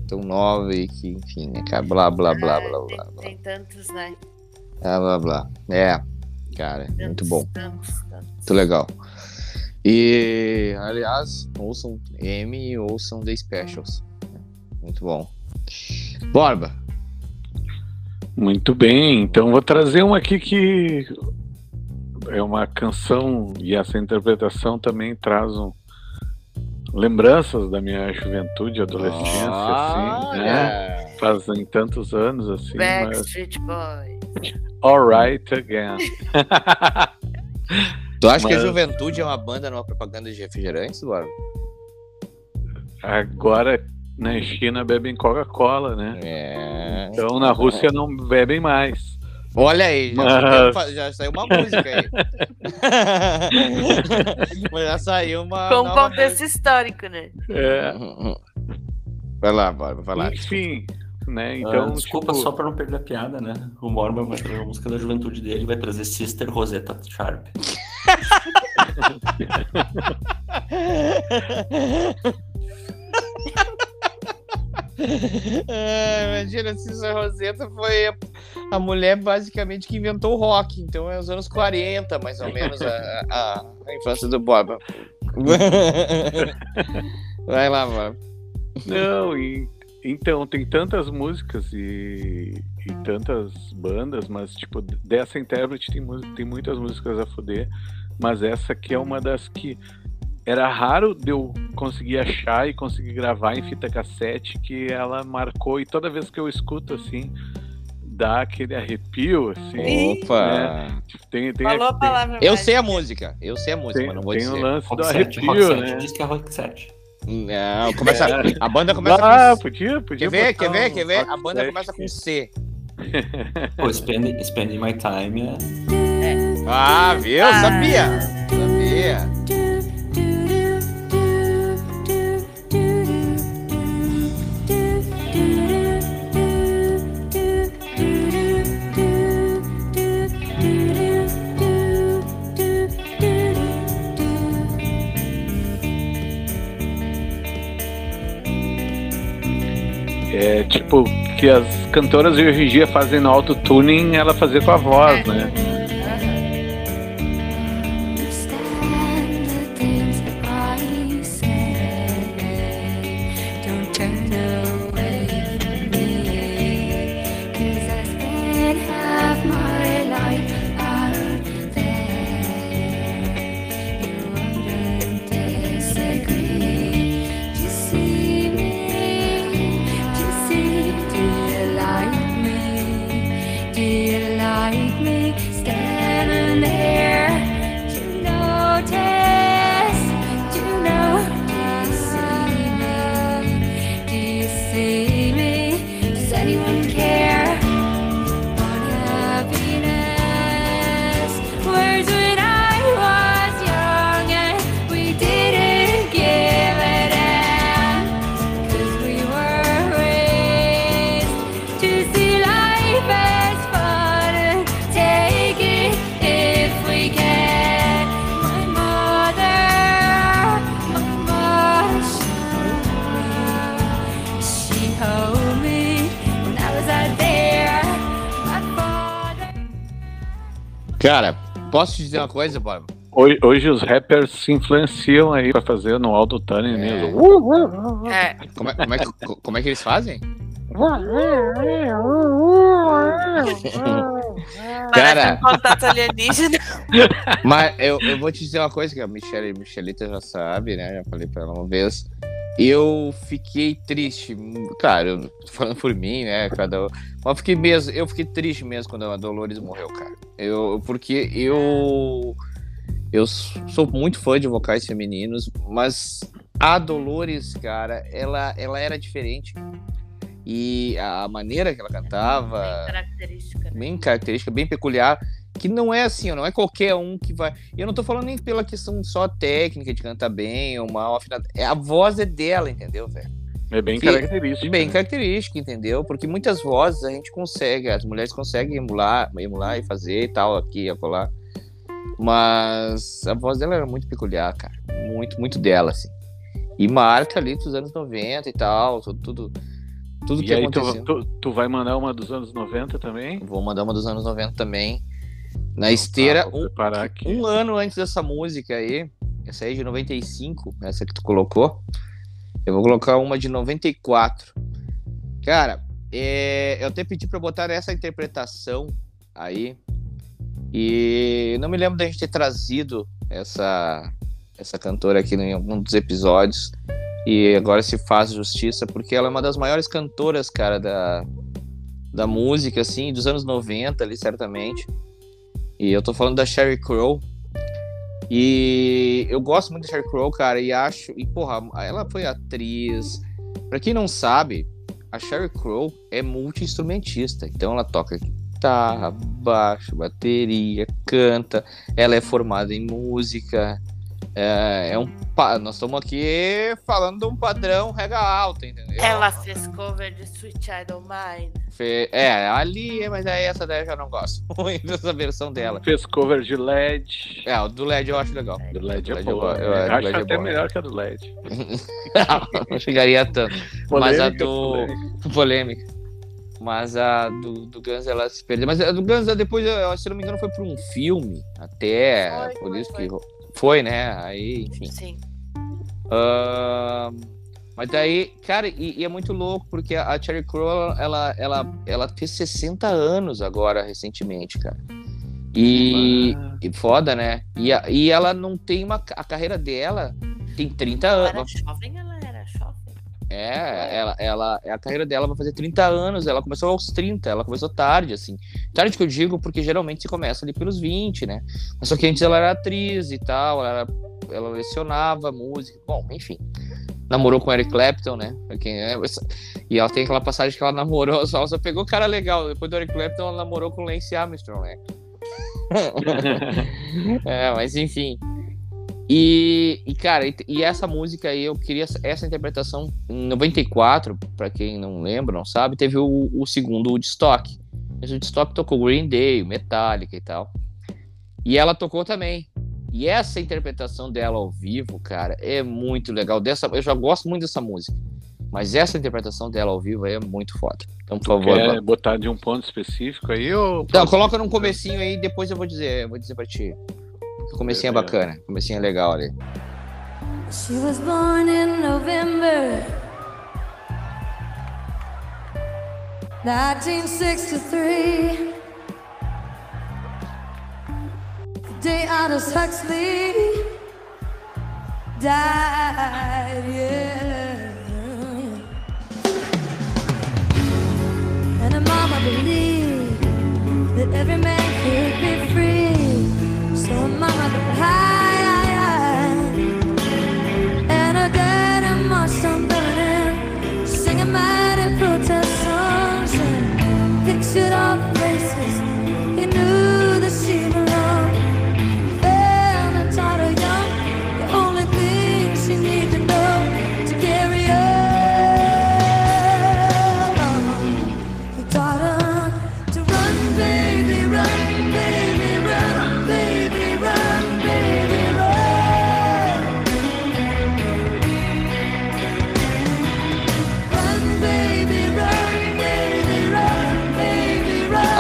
tão nova e que, enfim, né, cara? Blá, blá, blá, Ah, blá, tem, blá, blá. tem tantos, né? Blá, blá, blá. É, cara, muito Tantos, bom. Tantos, tantos. Muito legal. E, aliás, ouçam M e ouçam The Specials. Muito bom. Borba. Muito bem, então vou trazer uma aqui que é uma canção e essa interpretação também traz um- lembranças da minha juventude, adolescência, assim, né? Fazem tantos anos assim, mas Backstreet Boys. Alright Again. Tu acha que a Mas- Juventude é uma banda numa propaganda de refrigerantes, Borba? Agora na China bebem Coca-Cola, né? É. Então na Rússia não bebem mais. Olha aí, já, Mas- já- já saiu uma música aí. Já saiu uma. Com um contexto histórico, né? É. Vai lá, Borba, vai lá. enfim, né? Ah, Então, desculpa, tipo, só pra não perder a piada, né? O Mormon vai trazer a música da juventude dele, vai trazer Sister Rosetta Sharp. É, imagina, Cícero Rosetta foi a, a mulher basicamente que inventou o rock. Então é os anos 40, mais ou menos, a, a- a infância do Borba. Vai lá, Borba. Não, e, então, tem tantas músicas e, e tantas bandas, mas, tipo, dessa intérprete tem, tem muitas músicas a foder, mas essa aqui é uma das que era raro de eu conseguir achar e conseguir gravar em fita cassete, que ela marcou, e toda vez que eu escuto, assim, dá aquele arrepio, assim. Opa! Tipo, tem, tem, Falou a tem, palavra. Eu mágica. sei a música, eu sei a música, tem, mas não vou tem dizer. o lance do Rock 7, arrepio, Rock 7, né? diz que é Rock 7. Não, começa, a banda começa Ah, com podia, podia. Quer ver? Quer ver? um Quer ver? A banda Set começa com. C. Pô, Spend, Spending My Time é... Ah, viu? Ah. Sabia! Sabia! Tipo que as cantoras de hoje em dia fazem no autotuning, ela fazia com a voz, né? Cara, posso te dizer uma coisa, Borba? Hoje, hoje os rappers se influenciam aí pra fazer no autotuning É. mesmo. É, Como é, como é que, como é que eles fazem? Cara. contato alienígena. Mas eu, eu vou te dizer uma coisa que a Michelle, Michelita já sabe, né? Já falei pra ela uma vez. Eu fiquei triste. Cara, falando por mim, né? Cada um. Mas eu fiquei mesmo, eu fiquei triste mesmo quando a Dolores morreu, cara. Eu, porque eu. Eu sou muito fã de vocais femininos, mas a Dolores, cara, ela, ela era diferente. E a maneira que ela cantava Bem característica, né? bem característica, bem peculiar, que não é assim, não é qualquer um que vai. E eu não tô falando nem pela questão só técnica de cantar bem ou mal. É, a voz é dela, entendeu, velho? É bem Que- característico. Bem né? característica, entendeu? Porque muitas vozes a gente consegue, as mulheres conseguem emular, emular e fazer e tal, aqui e acolá. Mas a voz dela era muito peculiar, cara. Muito, muito dela, assim. E marca ali dos anos 90 e tal, tudo, tudo, tudo E que aí aconteceu. tu, tu, tu vai mandar uma dos anos 90 também? Vou mandar uma dos anos 90 também. Na esteira, Ah, vou um, um ano antes dessa música aí, essa aí é de 95, essa que tu colocou. Eu vou colocar uma de 94. Cara, é, eu até pedi pra botar essa interpretação aí. E não me lembro da gente ter trazido essa, essa cantora aqui em algum dos episódios. E agora se faz justiça, porque ela é uma das maiores cantoras, cara, da, da música, assim, dos anos 90 ali, certamente. E eu tô falando da Sherry Crow. E eu gosto muito da Sherry Crow, cara, e acho. E, porra, ela foi atriz. Pra quem não sabe, a Sherry Crow é multi-instrumentista. Então ela toca guitarra, baixo, bateria, canta. Ela é formada em música. É, é um. Nós estamos aqui falando de um padrão rega alta, entendeu? Ela fez cover de Sweet Child O' Mine. Fe- É, ali, mas aí essa daí eu já não gosto muito dessa versão dela. Fez cover de LED. É, o do LED eu acho legal. Do LED é LED eu boa. eu- do Acho LED é até boa. melhor que a do LED. não chegaria tanto. Mas a Polêmica, do. polêmica. Polêmica. Mas a do, do Guns ela se perdeu. Mas a do Guns depois, eu- se não me engano, foi pra um filme. Até. Foi, por foi, isso foi. que. Foi, né? Aí, enfim. Sim. Ahn, mas daí, cara, e, e é muito louco, porque a Cherry Crow, ela, ela, ela, ela fez 60 anos agora, recentemente, cara. E, Ah. e foda, né? E, e ela não tem uma. A carreira dela tem 30 Ela era anos. jovem, ela jovem. É, ela, ela, a carreira dela vai fazer 30 anos, ela começou aos 30, ela começou tarde, assim. Tarde que eu digo, porque geralmente se começa ali pelos 20, né? Mas só que antes ela era atriz e tal, ela, era- ela lecionava música, bom, enfim. Namorou com Eric Clapton, né? É, e ela tem aquela passagem que ela namorou, só, só pegou cara legal. Depois do Eric Clapton, ela namorou com Lance Armstrong, né? É, mas enfim. E, e, cara, e, e essa música aí, eu queria essa- interpretação em 94, pra quem não lembra, não sabe, teve o, o segundo Woodstock. Esse Woodstock tocou Green Day, Metallica e tal. E ela tocou também. E essa interpretação dela ao vivo, cara, é muito legal. Dessa, eu já gosto muito dessa música. Mas essa interpretação dela ao vivo aí é muito foda. Então, por favor. Quer botar de um ponto específico aí ou. Não, coloca num comecinho aí, depois eu vou dizer, eu vou dizer pra ti. Comecinho é bacana, comecinho é legal ali. She was born in November 1963. The day Aldous Huxley died, yeah. And her mama believed that every man could be free. So her mama got high, high,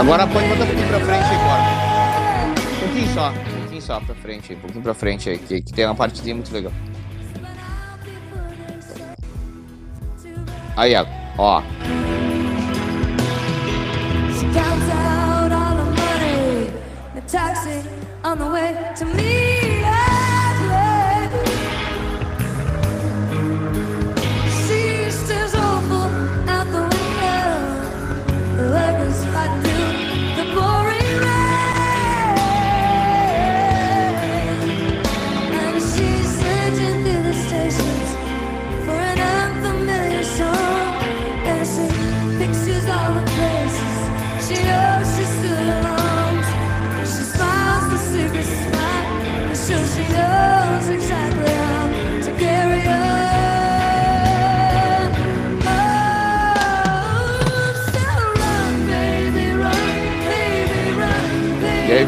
Agora pode botar um pouquinho pra frente aí, bora. Um pouquinho só, um pouquinho só pra frente aí, um pouquinho pra frente aí, que, que tem uma partezinha muito legal. Aí, ó. She on the way to me.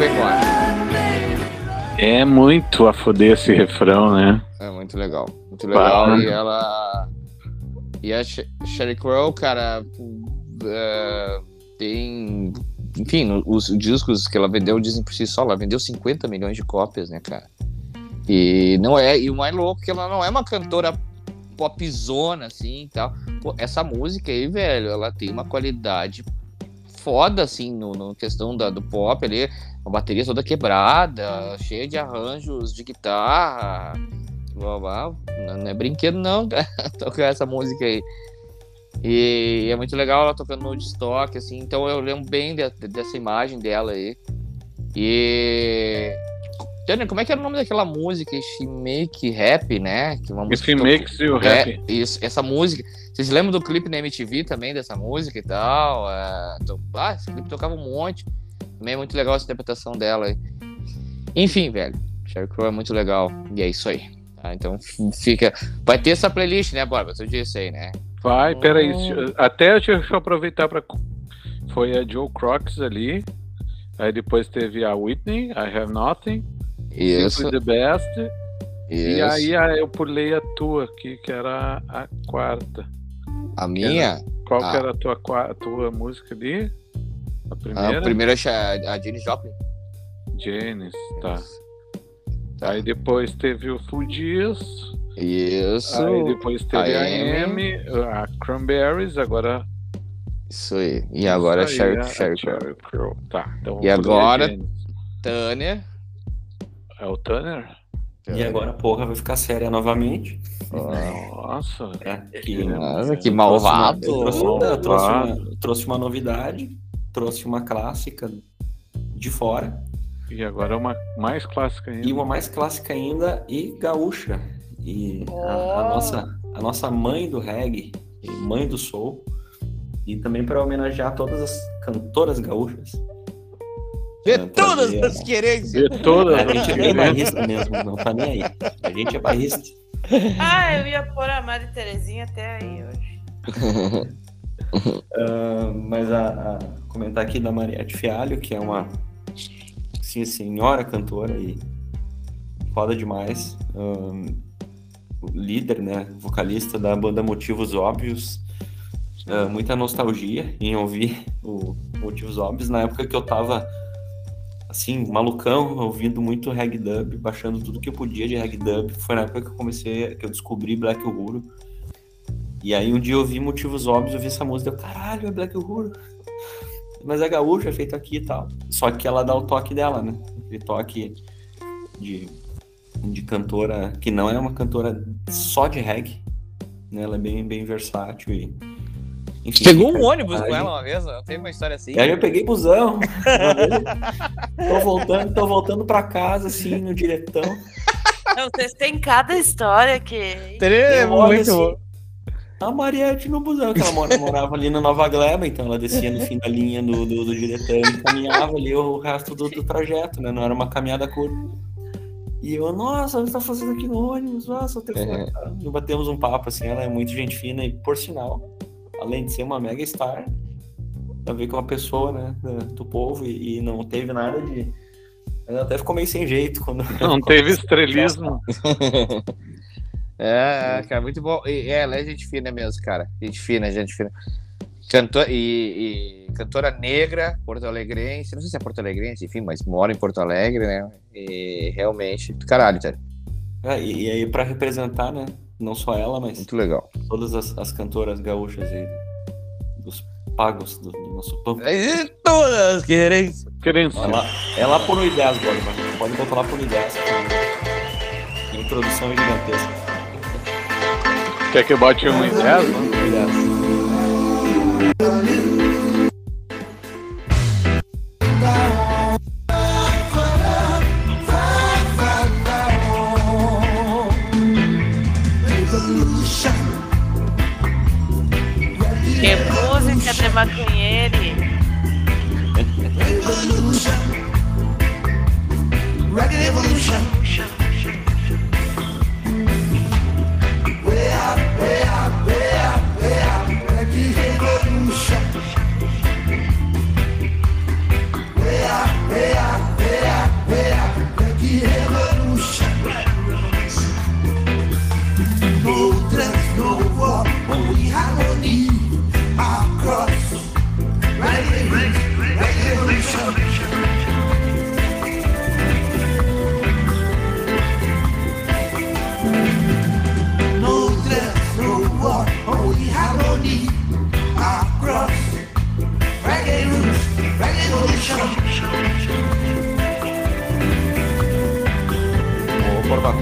Embora. É muito a foder esse refrão, né? É muito legal. Muito legal. Bah. E ela. E a She- Sheryl Crow, cara, é, tem. Enfim, os discos que ela vendeu dizem por si só, ela vendeu 50 milhões de cópias, né, cara? E não é. E o mais louco é que ela não é uma cantora popzona, assim e tal. Pô, essa música aí, velho, ela tem uma qualidade foda, assim, no, no questão da, do pop ali. Uma bateria toda quebrada, cheia de arranjos de guitarra. Blá, blá. Não, é brinquedo, não, cara, tocar essa música aí. E é muito legal ela tocando no estoque, assim. Então eu lembro bem de- dessa imagem dela aí. E. Tanner, como é que era o nome daquela música? She Make Rap, né? Que uma música makes you happy. é, isso, essa música. Vocês lembram do clipe na MTV também, dessa música e tal? É, ah, esse clipe tocava um monte. Também é muito legal essa interpretação dela. Enfim, velho. Sheryl Crow é muito legal. E é isso aí. tá? Então fica. Vai ter essa playlist, né, Borba? Tu disse aí, né? Vai, peraí. Hum. deixa- Até deixa eu aproveitar para Foi a Joe Crocs ali. Aí depois teve a Whitney, I Have Nothing. Isso. The Best. E isso. aí a- eu pulei a tua aqui, que era a quarta. a minha. Qual Ah. que era a tua, a tua música ali? A primeira? A primeira é a Jenny Joplin. Janis, tá. Tá. Aí depois teve o Fugees. Isso. Aí depois teve a a Amy, a Cranberries, agora. Isso aí. E agora a Isso aí, Sheryl a Sheryl Crow. Tá, então E agora- Janis. Tânia. É o Tanner? E agora, porra, vai ficar séria novamente. Nossa. É, que, Nossa, que malvado. Eu trouxe, uma, eu trouxe, uma, eu trouxe uma novidade, trouxe uma clássica de fora E agora uma mais clássica ainda. e uma mais clássica ainda e gaúcha. E a, a Oh. nossa, a nossa mãe do reggae e mãe do soul. E também para homenagear todas as cantoras gaúchas. De É, todas trazer- as querências. De todas A as gente é bem bairrista mesmo, não tá nem aí. A gente é bairrista. Ah, eu ia pôr a Mari Terezinha até aí hoje. Ah, mas a, a- comentar aqui da Mariette Fialho, que é uma sim, senhora cantora e foda demais. Ahn, líder, né? Vocalista da banda Motivos Óbvios. Ah, muita nostalgia em ouvir o Motivos Óbvios na época que eu tava assim, malucão, ouvindo muito reggae dub, baixando tudo que eu podia de reggae dub. Foi na época que eu comecei, que eu descobri Black Uhuru. E aí um dia eu vi motivos óbvios, eu vi essa música, eu, caralho, é Black Uhuru. Mas é gaúcha, é feito aqui e tal. Só que ela dá o toque dela, né? Aquele toque de, de cantora, que não é uma cantora só de reggae. Né? Ela é bem, bem versátil e. Enfim, Pegou um ônibus com ela uma vez, não teve uma história assim. e aí eu peguei busão. tô voltando, tô voltando pra casa, assim, no diretão. Não, vocês têm cada história que. É Eu olho muito assim, bom. A Mariette no busão, que ela mora- morava ali na Nova Gleba, então ela descia no fim da linha do, do, do diretor e caminhava ali o resto do, do trajeto, né? Não era uma caminhada curta. E eu, nossa, você tá fazendo aqui no ônibus? Nossa, o telefone. E batemos um papo, assim, ela é muito gente fina e, por sinal, além de ser uma mega star, a ver com uma pessoa, né, do povo e, e não teve nada de. Ela até ficou meio sem jeito quando. Não teve estrelismo. É, cara, muito bom. E, é, ela é gente fina mesmo, cara. Gente fina, gente fina. Cantor, e, e cantora negra, porto-alegrense. Não sei se é porto-alegrense, enfim, mas mora em Porto Alegre, né? E realmente, do caralho, cara. É, e, e aí, pra representar, né? Não só ela, mas Muito legal. todas as, as cantoras gaúchas e dos pagos do, do nosso pampo. E todas querem. Querendo. Ela, é lá por 1,10 agora, mas pode botar lá por 1,10. que A introdução é gigantesca. Quer que eu bote um em 10? Música de maconheiro. Way Ô, valeu.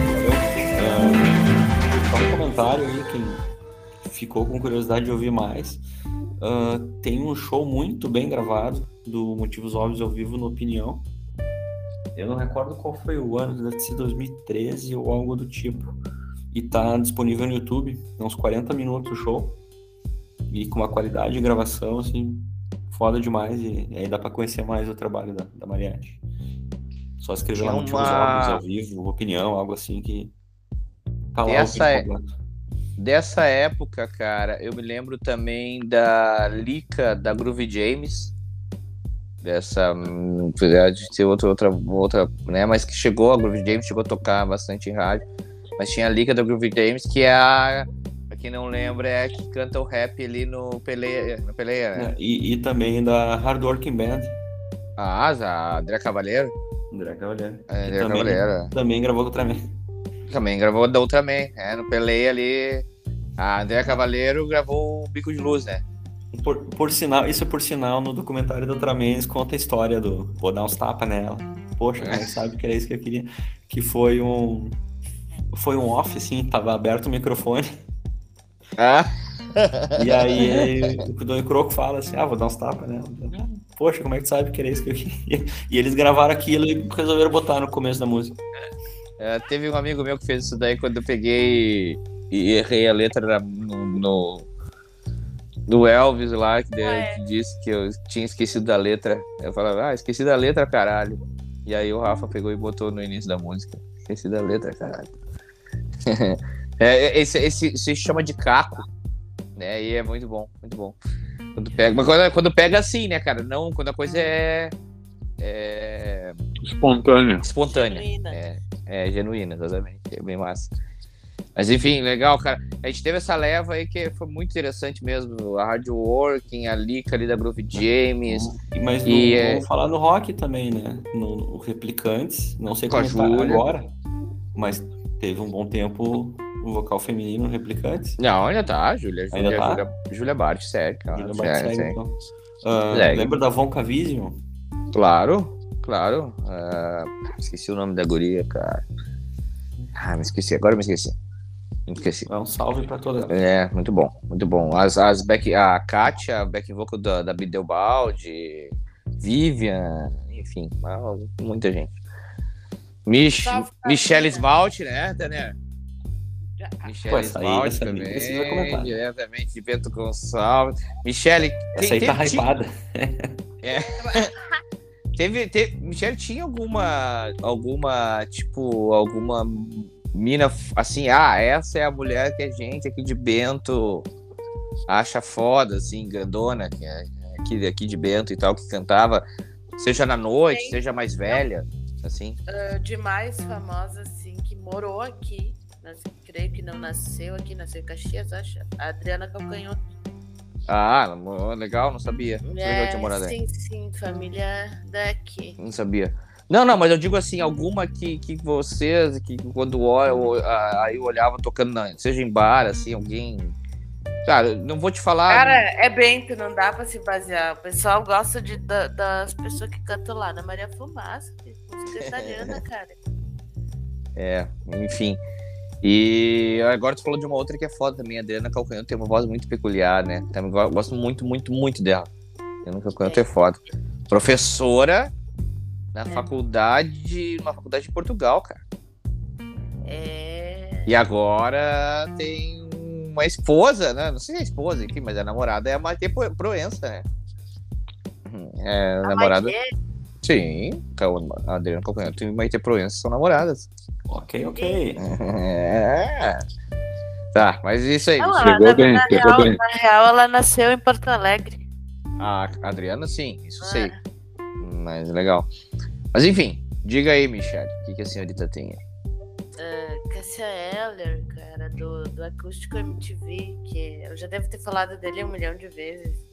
É, só um comentário aí, quem ficou com curiosidade de ouvir mais. Ah, tem um show muito bem gravado do Motivos Óbvios ao vivo no Opinião. Eu não recordo qual foi o ano, deve ser 2013 ou algo do tipo. E tá disponível no YouTube, uns 40 minutos o show. E com uma qualidade de gravação, assim, foda demais. E, aí dá pra conhecer mais o trabalho da, da Mariette. Só escrever lá Motivos uma- Óbvios ao vivo, Opinião, algo assim que. Tá lá Essa é-. Dessa época, cara, eu me lembro também da Lica da Groove James. Dessa. hum, de ser outra, outra, outra, né? Mas que chegou, a Groove James chegou a tocar bastante em rádio. Mas tinha a Lica da Groove James, que é a. Pra quem não lembra, é a que canta o rap ali no Peleia, no Peleia né? É, e, e também da Hard Working Band, A Asa, a André Cavaleiro. André Cavaleiro. Que André também, Cavaleiro. também gravou com o Ultraman. Também gravou da Ultraman, é, no Peleia ali. A André Cavaleiro gravou o Bico de Luz, né? Por, por sinal, isso é por sinal, no documentário do Ultraman eles contam a história do vou dar uns tapas nela. Poxa, é que sabe que era isso que eu queria? Que foi um. Foi um off, assim, tava aberto o microfone. Ah, E aí o Doni Croco fala assim, ah, vou dar uns tapas nela. Poxa, como é que tu sabe que era isso que eu queria? E eles gravaram aquilo e resolveram botar no começo da música. É, teve um amigo meu que fez isso daí quando eu peguei e errei a letra no, no, do Elvis lá, que, de- Ah, é. que disse que eu tinha esquecido da letra. Eu falava, ah, esqueci da letra, caralho. E aí o Rafa pegou e botou no início da música. Esqueci da letra, caralho. é, esse, esse se chama de caco, né? E é muito bom, muito bom. Quando pega, mas quando, quando pega assim, né, cara? Não quando a coisa é, é Espontâneo. espontânea. Genuína. É, é genuína, exatamente. É bem massa. Mas enfim, legal, cara. A gente teve essa leva aí que foi muito interessante mesmo. A Hard Working, a Lica ali da Groove James. Mas no, E, é- vamos falar no rock também, né? No, no Replicantes, não sei como Júlia. agora, mas teve um bom tempo o vocal feminino no Replicantes. Não, ainda tá, Júlia. Ainda Júlia, tá? Júlia, Júlia Bart, sério, cara. Júlia sério, sério. então. Segue. lembra da Von Cavision? Claro, claro. Ah, esqueci o nome da guria, cara. Ah, me esqueci, agora eu me esqueci. Me esqueci. É um salve pra toda. É, muito bom, muito bom. As, as back, a Kátia, back vocal da, da Bideobaldi, Vivian, enfim, muita gente. Mich, Michelle. Esmalte, né, Daniel? Essa essa aí também, comentar. diretamente de Bento Gonçalves. Michelle, Essa aí tá teve- hypada. Teve, teve, Michelle tinha alguma, alguma, tipo, alguma mina assim, ah, essa é a mulher que a gente aqui de Bento acha foda, assim, grandona, que é aqui, aqui de Bento e tal, que cantava, seja na noite, Tem. seja mais velha, assim. Ah, de mais famosa, assim, que morou aqui. Mas creio que não nasceu aqui, nasceu em Caxias, acho. A Adriana Calcanhoto. Ah, mo- legal, não sabia. Não sabia que ela tinha morado aí. É, sim, sim, família daqui. Não sabia. Não, não, mas eu digo assim, alguma que, que vocês, que quando olham, aí eu olhava tocando, na, seja em bar, assim, alguém. Cara, não vou te falar. Cara, é Bento, não dá pra se basear. O pessoal gosta de, da- das pessoas que cantam lá na Maria Fumaça, que música italiana, cara. É, enfim. E agora tu falou de uma outra que é foda também. A Adriana Calcanhoto tem uma voz muito peculiar, né? Também go- gosto muito, muito, muito dela. Adriana Calcanhoto é foda. Professora na É. faculdade, numa faculdade de Portugal, cara. É. E agora tem uma esposa, né? Não sei se é esposa, enfim, mas a namorada é a Maite Pro- Proença, né? Uhum, É, a namorada. Maitê, Sim, a Adriana Calcanhoto e Maite Proença são namoradas. Ok, ok. É. Tá, mas isso aí. Ela, Chegou na, bem, na chegou real, bem. na real, ela nasceu em Porto Alegre. A Adriana, sim, isso Ah, sei. Mas legal. Mas enfim, diga aí, Michelle, o que, que a senhorita tem aí? ah, Cassia Eller, cara, do, do Acústico MTV, que eu já devo ter falado dele um milhão de vezes.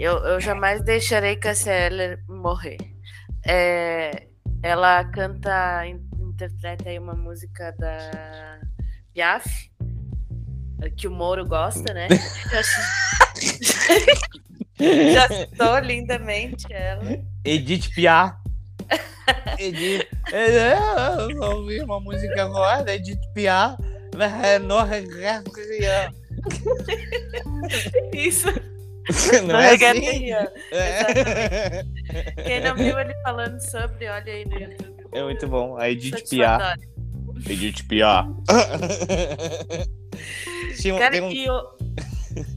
Eu, eu jamais deixarei Cassia Eller morrer. É, ela canta, in- interpreta aí uma música da Piaf, que o Moro gosta, né? Já, citou lindamente ela. Edith Piaf. Edith. É, eu ouvi uma música agora da Edith Piaf. É. Isso. Não é reggae assim? É. Quem não viu ele falando sobre, olha aí no YouTube. É muito bom. A Edith Piaf. Satisfatório. Edith Piaf. Cara, um- e o...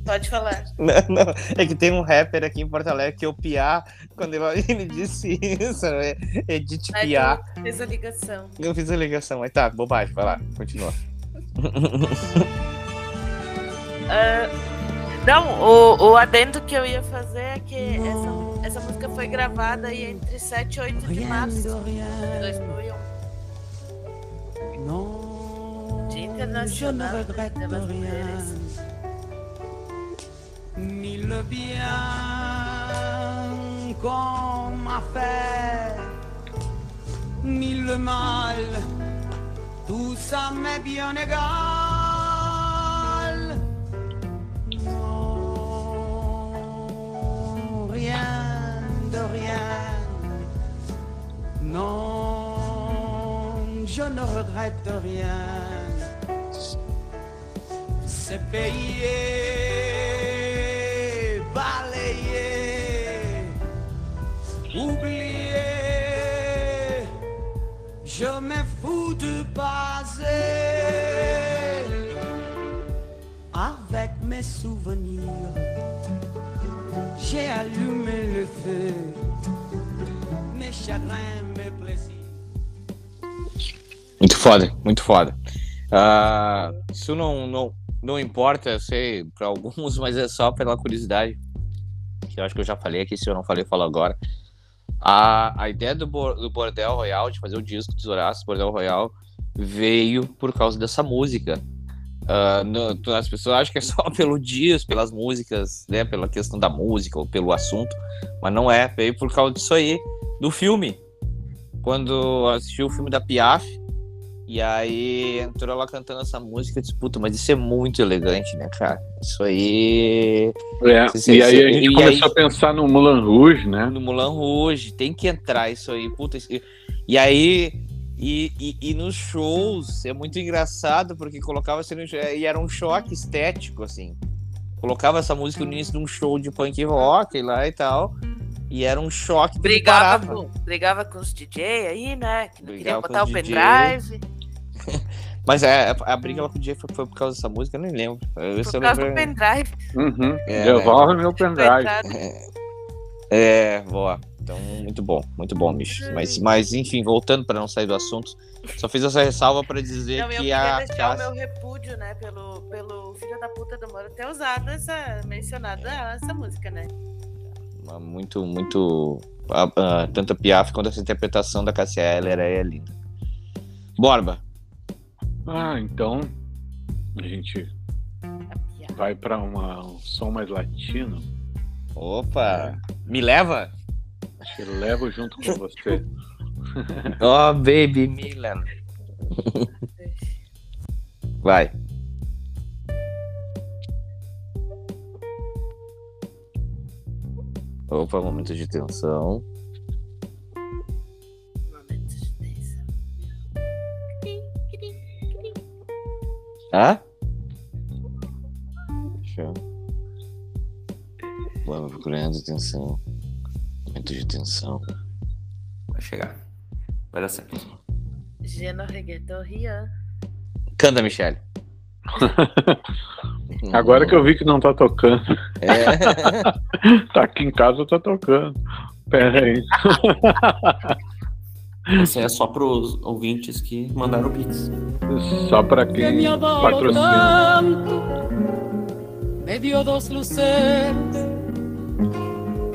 Pode falar. Não, não, é que tem um rapper aqui em Porto Alegre que é o Piá, quando ele, ele disse isso, é Edith Aí Piá. fez a ligação. Eu fiz a ligação, mas tá, bobagem, vai lá, continua. Ah, não, o, o adendo que eu ia fazer é que essa, essa música foi gravada aí entre 7 e 8 de março de 2001. Dia Internacional das Mulheres. ni le bien qu'on m'a fait, ni le mal, tout ça m'est bien égal. Rien de rien. Non, je ne regrette rien. C'est payé, balayé, oublié. Je me fous de passer avec mes souvenirs. J'ai allumé le feu, mes chagrins, mes plaisirs. Muito foda, muito foda. Ah, isso não, não, não importa, eu sei, pra alguns, mas é só pela curiosidade. Eu acho que eu já falei aqui, se eu não falei, eu falo agora. A, a ideia do, do Bordel Royal, de fazer o disco dos Horácios, Bordel Royal, veio por causa dessa música. Ah, no- as pessoas acham que é só pelo disco, pelas músicas, né? Pela questão da música ou pelo assunto, mas não é, veio por causa disso aí, do filme. Quando assisti o filme da Piaf, e aí entrou ela cantando essa música, eu disse, puta, mas isso é muito elegante, né, cara? Isso aí. É, e aí sim. a gente E começou aí- a pensar no Mulan Rouge, né? No Mulan Rouge, tem que entrar isso aí, puta. isso- E aí. E, e, e nos shows é muito engraçado porque colocava assim, no show- e era um choque estético, assim. Colocava essa música no início de um show de punk rock lá e tal. E era um choque que Brigava com, brigava com os DJ aí, né? Que não queria Brigava com botar o DJ. pendrive. Mas é, a briga lá com o Jay foi, foi por causa dessa música, eu nem lembro. Eu, Por causa do pendrive. Uhum. É, Devolve meu pendrive. Coitado. É, boa. Então, muito bom, muito bom, bicho. Mas, mas enfim, voltando para não sair do assunto, só fiz essa ressalva para dizer Não, eu que queria a deixar Cássia- o meu repúdio, né, pelo, pelo filho da puta do Moro ter usado essa, mencionado essa música, né? uma muito, muito. a- a- tanto a Piaf quanto essa interpretação da Cassia Eller é linda. Borba, Ah, então a gente A piada. vai para um som mais latino. opa, me leva? Acho que eu levo junto com você. Oh, baby Milan. Vai. Opa, momento de tensão. Momentos de tensão. Hã? Deixa eu. Vamos procurando tensão. Momento de tensão. Vai chegar. Vai dar certo. Geno Reggaeton Rian. Canta, Michele. Agora que eu vi que não tá tocando. É. Tá aqui em casa, tá tocando. Pera aí. Isso é só pros ouvintes que mandaram o Pix. Só pra que quem patrocina. tanto, me dio dos luceros,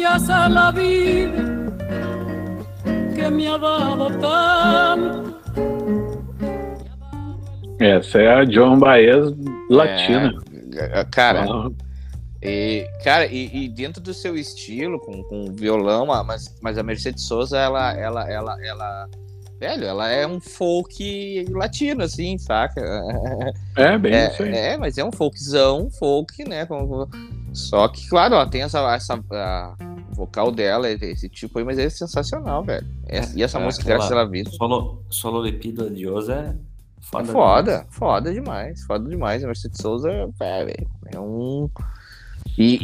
graciosa la vida que me ha dado tanto. Essa é a John Baez latina. É, cara, Ah, E, cara, e, e dentro do seu estilo, com, com violão, ah, mas, mas a Mercedes Souza, ela, ela, ela, ela, velho, ela é um folk latino, assim, saca? É, bem É, isso aí. é, mas é um folkzão, folk, né? Só que, claro, ela tem essa, essa a vocal dela, esse tipo aí, mas é sensacional, velho. É- e essa É, música, Graças à Vida, Solo, solo Lepido Adiosa é é foda. foda, foda demais, foda demais. A Mercedes Souza, é, velho, é um... E,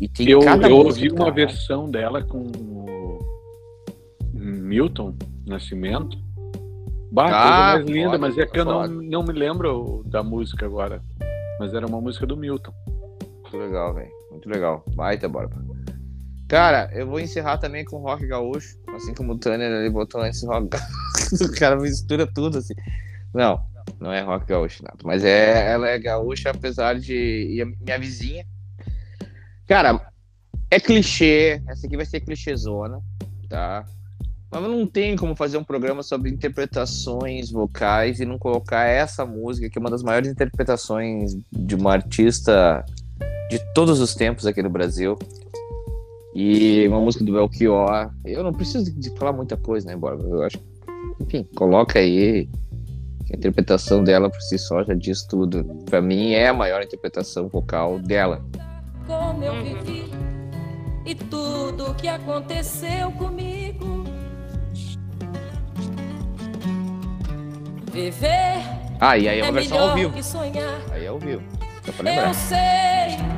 e, e tem Eu, cada eu música, ouvi uma cara. versão dela com o Milton Nascimento. Bah, Ah, coisa mais linda, foda, mas é que eu não, foda. não me lembro da música agora. Mas era uma música do Milton. Muito legal, velho. Muito legal. Baita, Borba. Cara, eu vou encerrar também com rock gaúcho. Assim como o Tanner ali botou antes rock gaúcho. o cara mistura tudo assim. Não, não é rock gaúcho, nada. Mas é, ela é gaúcha, apesar de. E minha vizinha. Cara, é clichê. Essa aqui vai ser clichêzona, tá? Mas não tem como fazer um programa sobre interpretações vocais e não colocar essa música, que é uma das maiores interpretações de uma artista de todos os tempos aqui no Brasil. E uma música do Belchior. Eu não preciso de falar muita coisa, né, Borba? Eu acho. Enfim, coloca aí. A interpretação dela por si só já diz tudo. Pra mim é a maior interpretação vocal dela. como eu vivi e tudo que aconteceu comigo. Viver Ah, e aí é é uma versão ao vivo. que sonhar. Aí é ao vivo. Só pra lembrar. Eu sei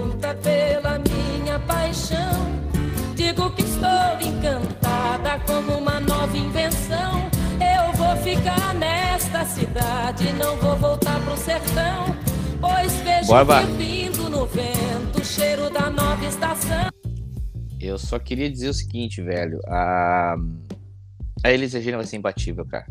pela minha paixão. Digo que estou encantada como uma nova invenção. Eu vou ficar nesta cidade, não vou voltar pro sertão. Pois vejo Borba. que vindo no vento o cheiro da nova estação. Eu só queria dizer o seguinte, velho. A, a Elis Regina vai ser imbatível, cara.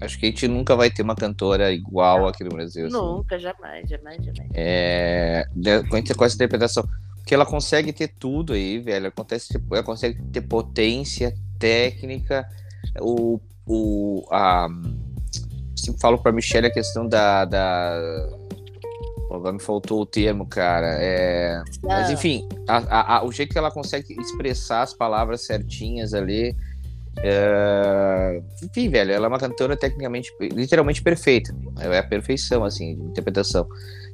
Acho que a gente nunca vai ter uma cantora igual aqui no Brasil. assim. Nunca, jamais, jamais, jamais. É, de- com essa- interpretação. Porque ela consegue ter tudo aí, velho. Ela, acontece, ela consegue ter potência, técnica, o. o a, sempre falo pra Michelle a questão da. da Pô, Agora me faltou o termo, cara. É, mas Ah. enfim, a- a- o jeito que ela consegue expressar as palavras certinhas ali. É, Enfim, velho, ela é uma cantora tecnicamente, literalmente perfeita. É a perfeição, assim, de interpretação.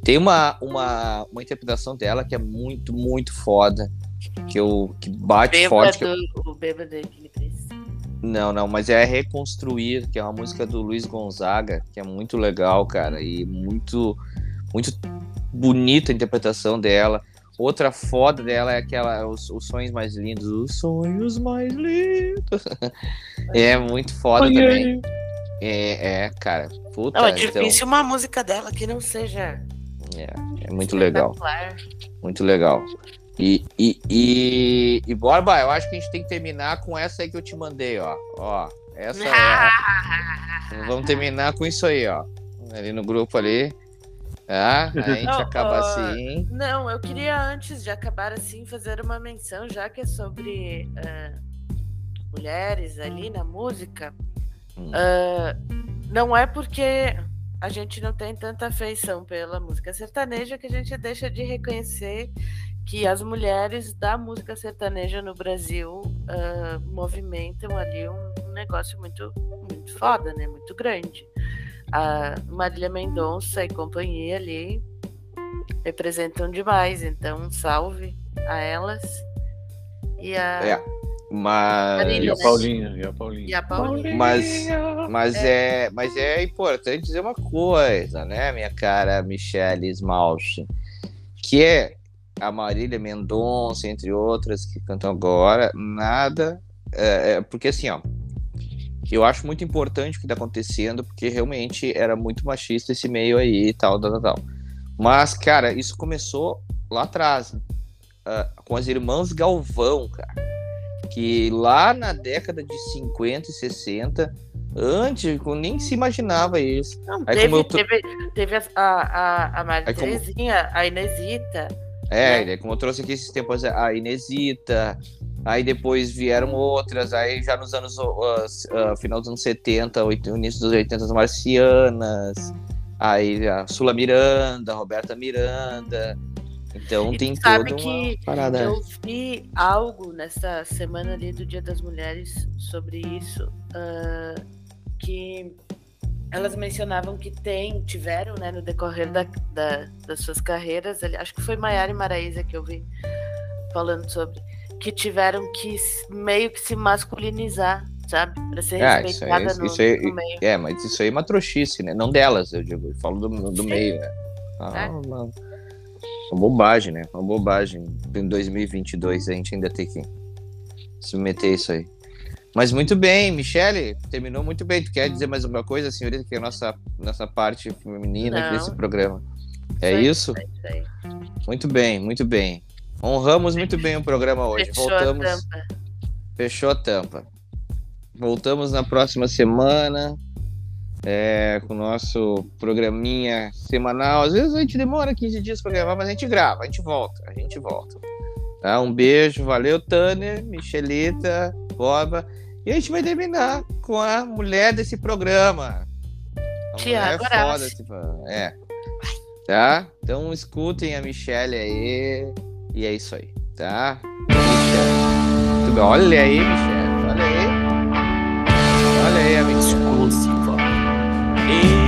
Tem uma, uma, uma interpretação dela que é muito, muito foda. Que, eu, que bate forte. que eu- Bêbado, o bêbado. Não, não, mas é Reconstruir, que é uma música do Luiz Gonzaga, que é muito legal, cara, e muito, muito bonita a interpretação dela. Outra foda dela é aquela, os, os sonhos mais lindos, os sonhos mais lindos. é muito foda também. É, é, cara, puta, Não, é então, difícil uma música dela que não seja é, é muito legal. Muito legal. E, e, e, e Borba, eu acho que a gente tem que terminar com essa aí que eu te mandei, ó. Ó, essa é. a- Vamos terminar com isso aí, ó. Ali no grupo ali. Tá? A gente Não, acaba assim. Não, eu queria antes de acabar assim fazer uma menção, já que é sobre ah, mulheres ali na música. Hum. Ah, não é porque a gente não tem tanta afeição pela música sertaneja que a gente deixa de reconhecer que as mulheres da música sertaneja no Brasil ah, movimentam ali um, um negócio muito, muito foda, né? Muito grande. A Marília Mendonça e companhia ali representam demais, então um salve a elas. E a, É. Mas. E a né? Paulinha, e a Paulinha. e a Paulinha. Mas, mas, é. mas é importante dizer uma coisa, né, minha cara Michelle Smalch? Que é a Marília Mendonça, entre outras que cantam agora, nada. é, é, porque assim, ó. Eu acho muito importante o que tá acontecendo, porque realmente era muito machista esse meio aí e tal, tal, tal. Mas, cara, isso começou lá atrás, ah, com as irmãs Galvão, cara. Que lá na década de 50 e 60, antes, nem se imaginava isso. Não, Aí teve, tô- teve, teve a, a, a Maria como- a Inesita. É, né, como eu trouxe aqui esses tempos, a Inesita, aí depois vieram outras, aí já nos anos, ah, ah, final dos anos 70, oit- início dos 80, as Marcianas, aí a Sula Miranda, a Roberta Miranda, então E tem sabe toda uma que parada. Eu vi algo nessa semana ali do Dia das Mulheres sobre isso, ah, que elas mencionavam que tem, tiveram, né, no decorrer da, da- das suas carreiras, acho que foi Maiara e Maraísa que eu vi falando sobre, que tiveram que meio que se masculinizar, sabe? Pra ser Ah, isso aí- respeitada no, isso aí- no meio. É, mas isso aí é uma trouxice, né? Não delas, eu digo. Eu falo do, do Sim. meio, né? Ah, É. uma, uma bobagem, né? Uma bobagem. Em 2022 a gente ainda tem que submeter isso aí. Mas muito bem, Michele, terminou muito bem. Tu quer dizer mais alguma coisa, senhorita, que é a nossa, nossa parte feminina aqui desse programa? É Isso. Muito bem, muito bem. Honramos muito bem o programa hoje. Fechou Voltamos. a tampa. Fechou a tampa. Voltamos na próxima semana é, com o nosso programinha semanal. Às vezes a gente demora 15 dias para gravar, mas a gente grava, a gente volta, a gente volta. Tá? Um beijo, valeu, Tânia, Michelita, Boba. E a gente vai terminar com a mulher desse programa. A Tiago mulher foda programa. É. Tá? Então escutem a Michelle aí. E é isso aí, tá? Olha aí, Michel. Olha aí. Olha aí, amigo. Exclusiva. E...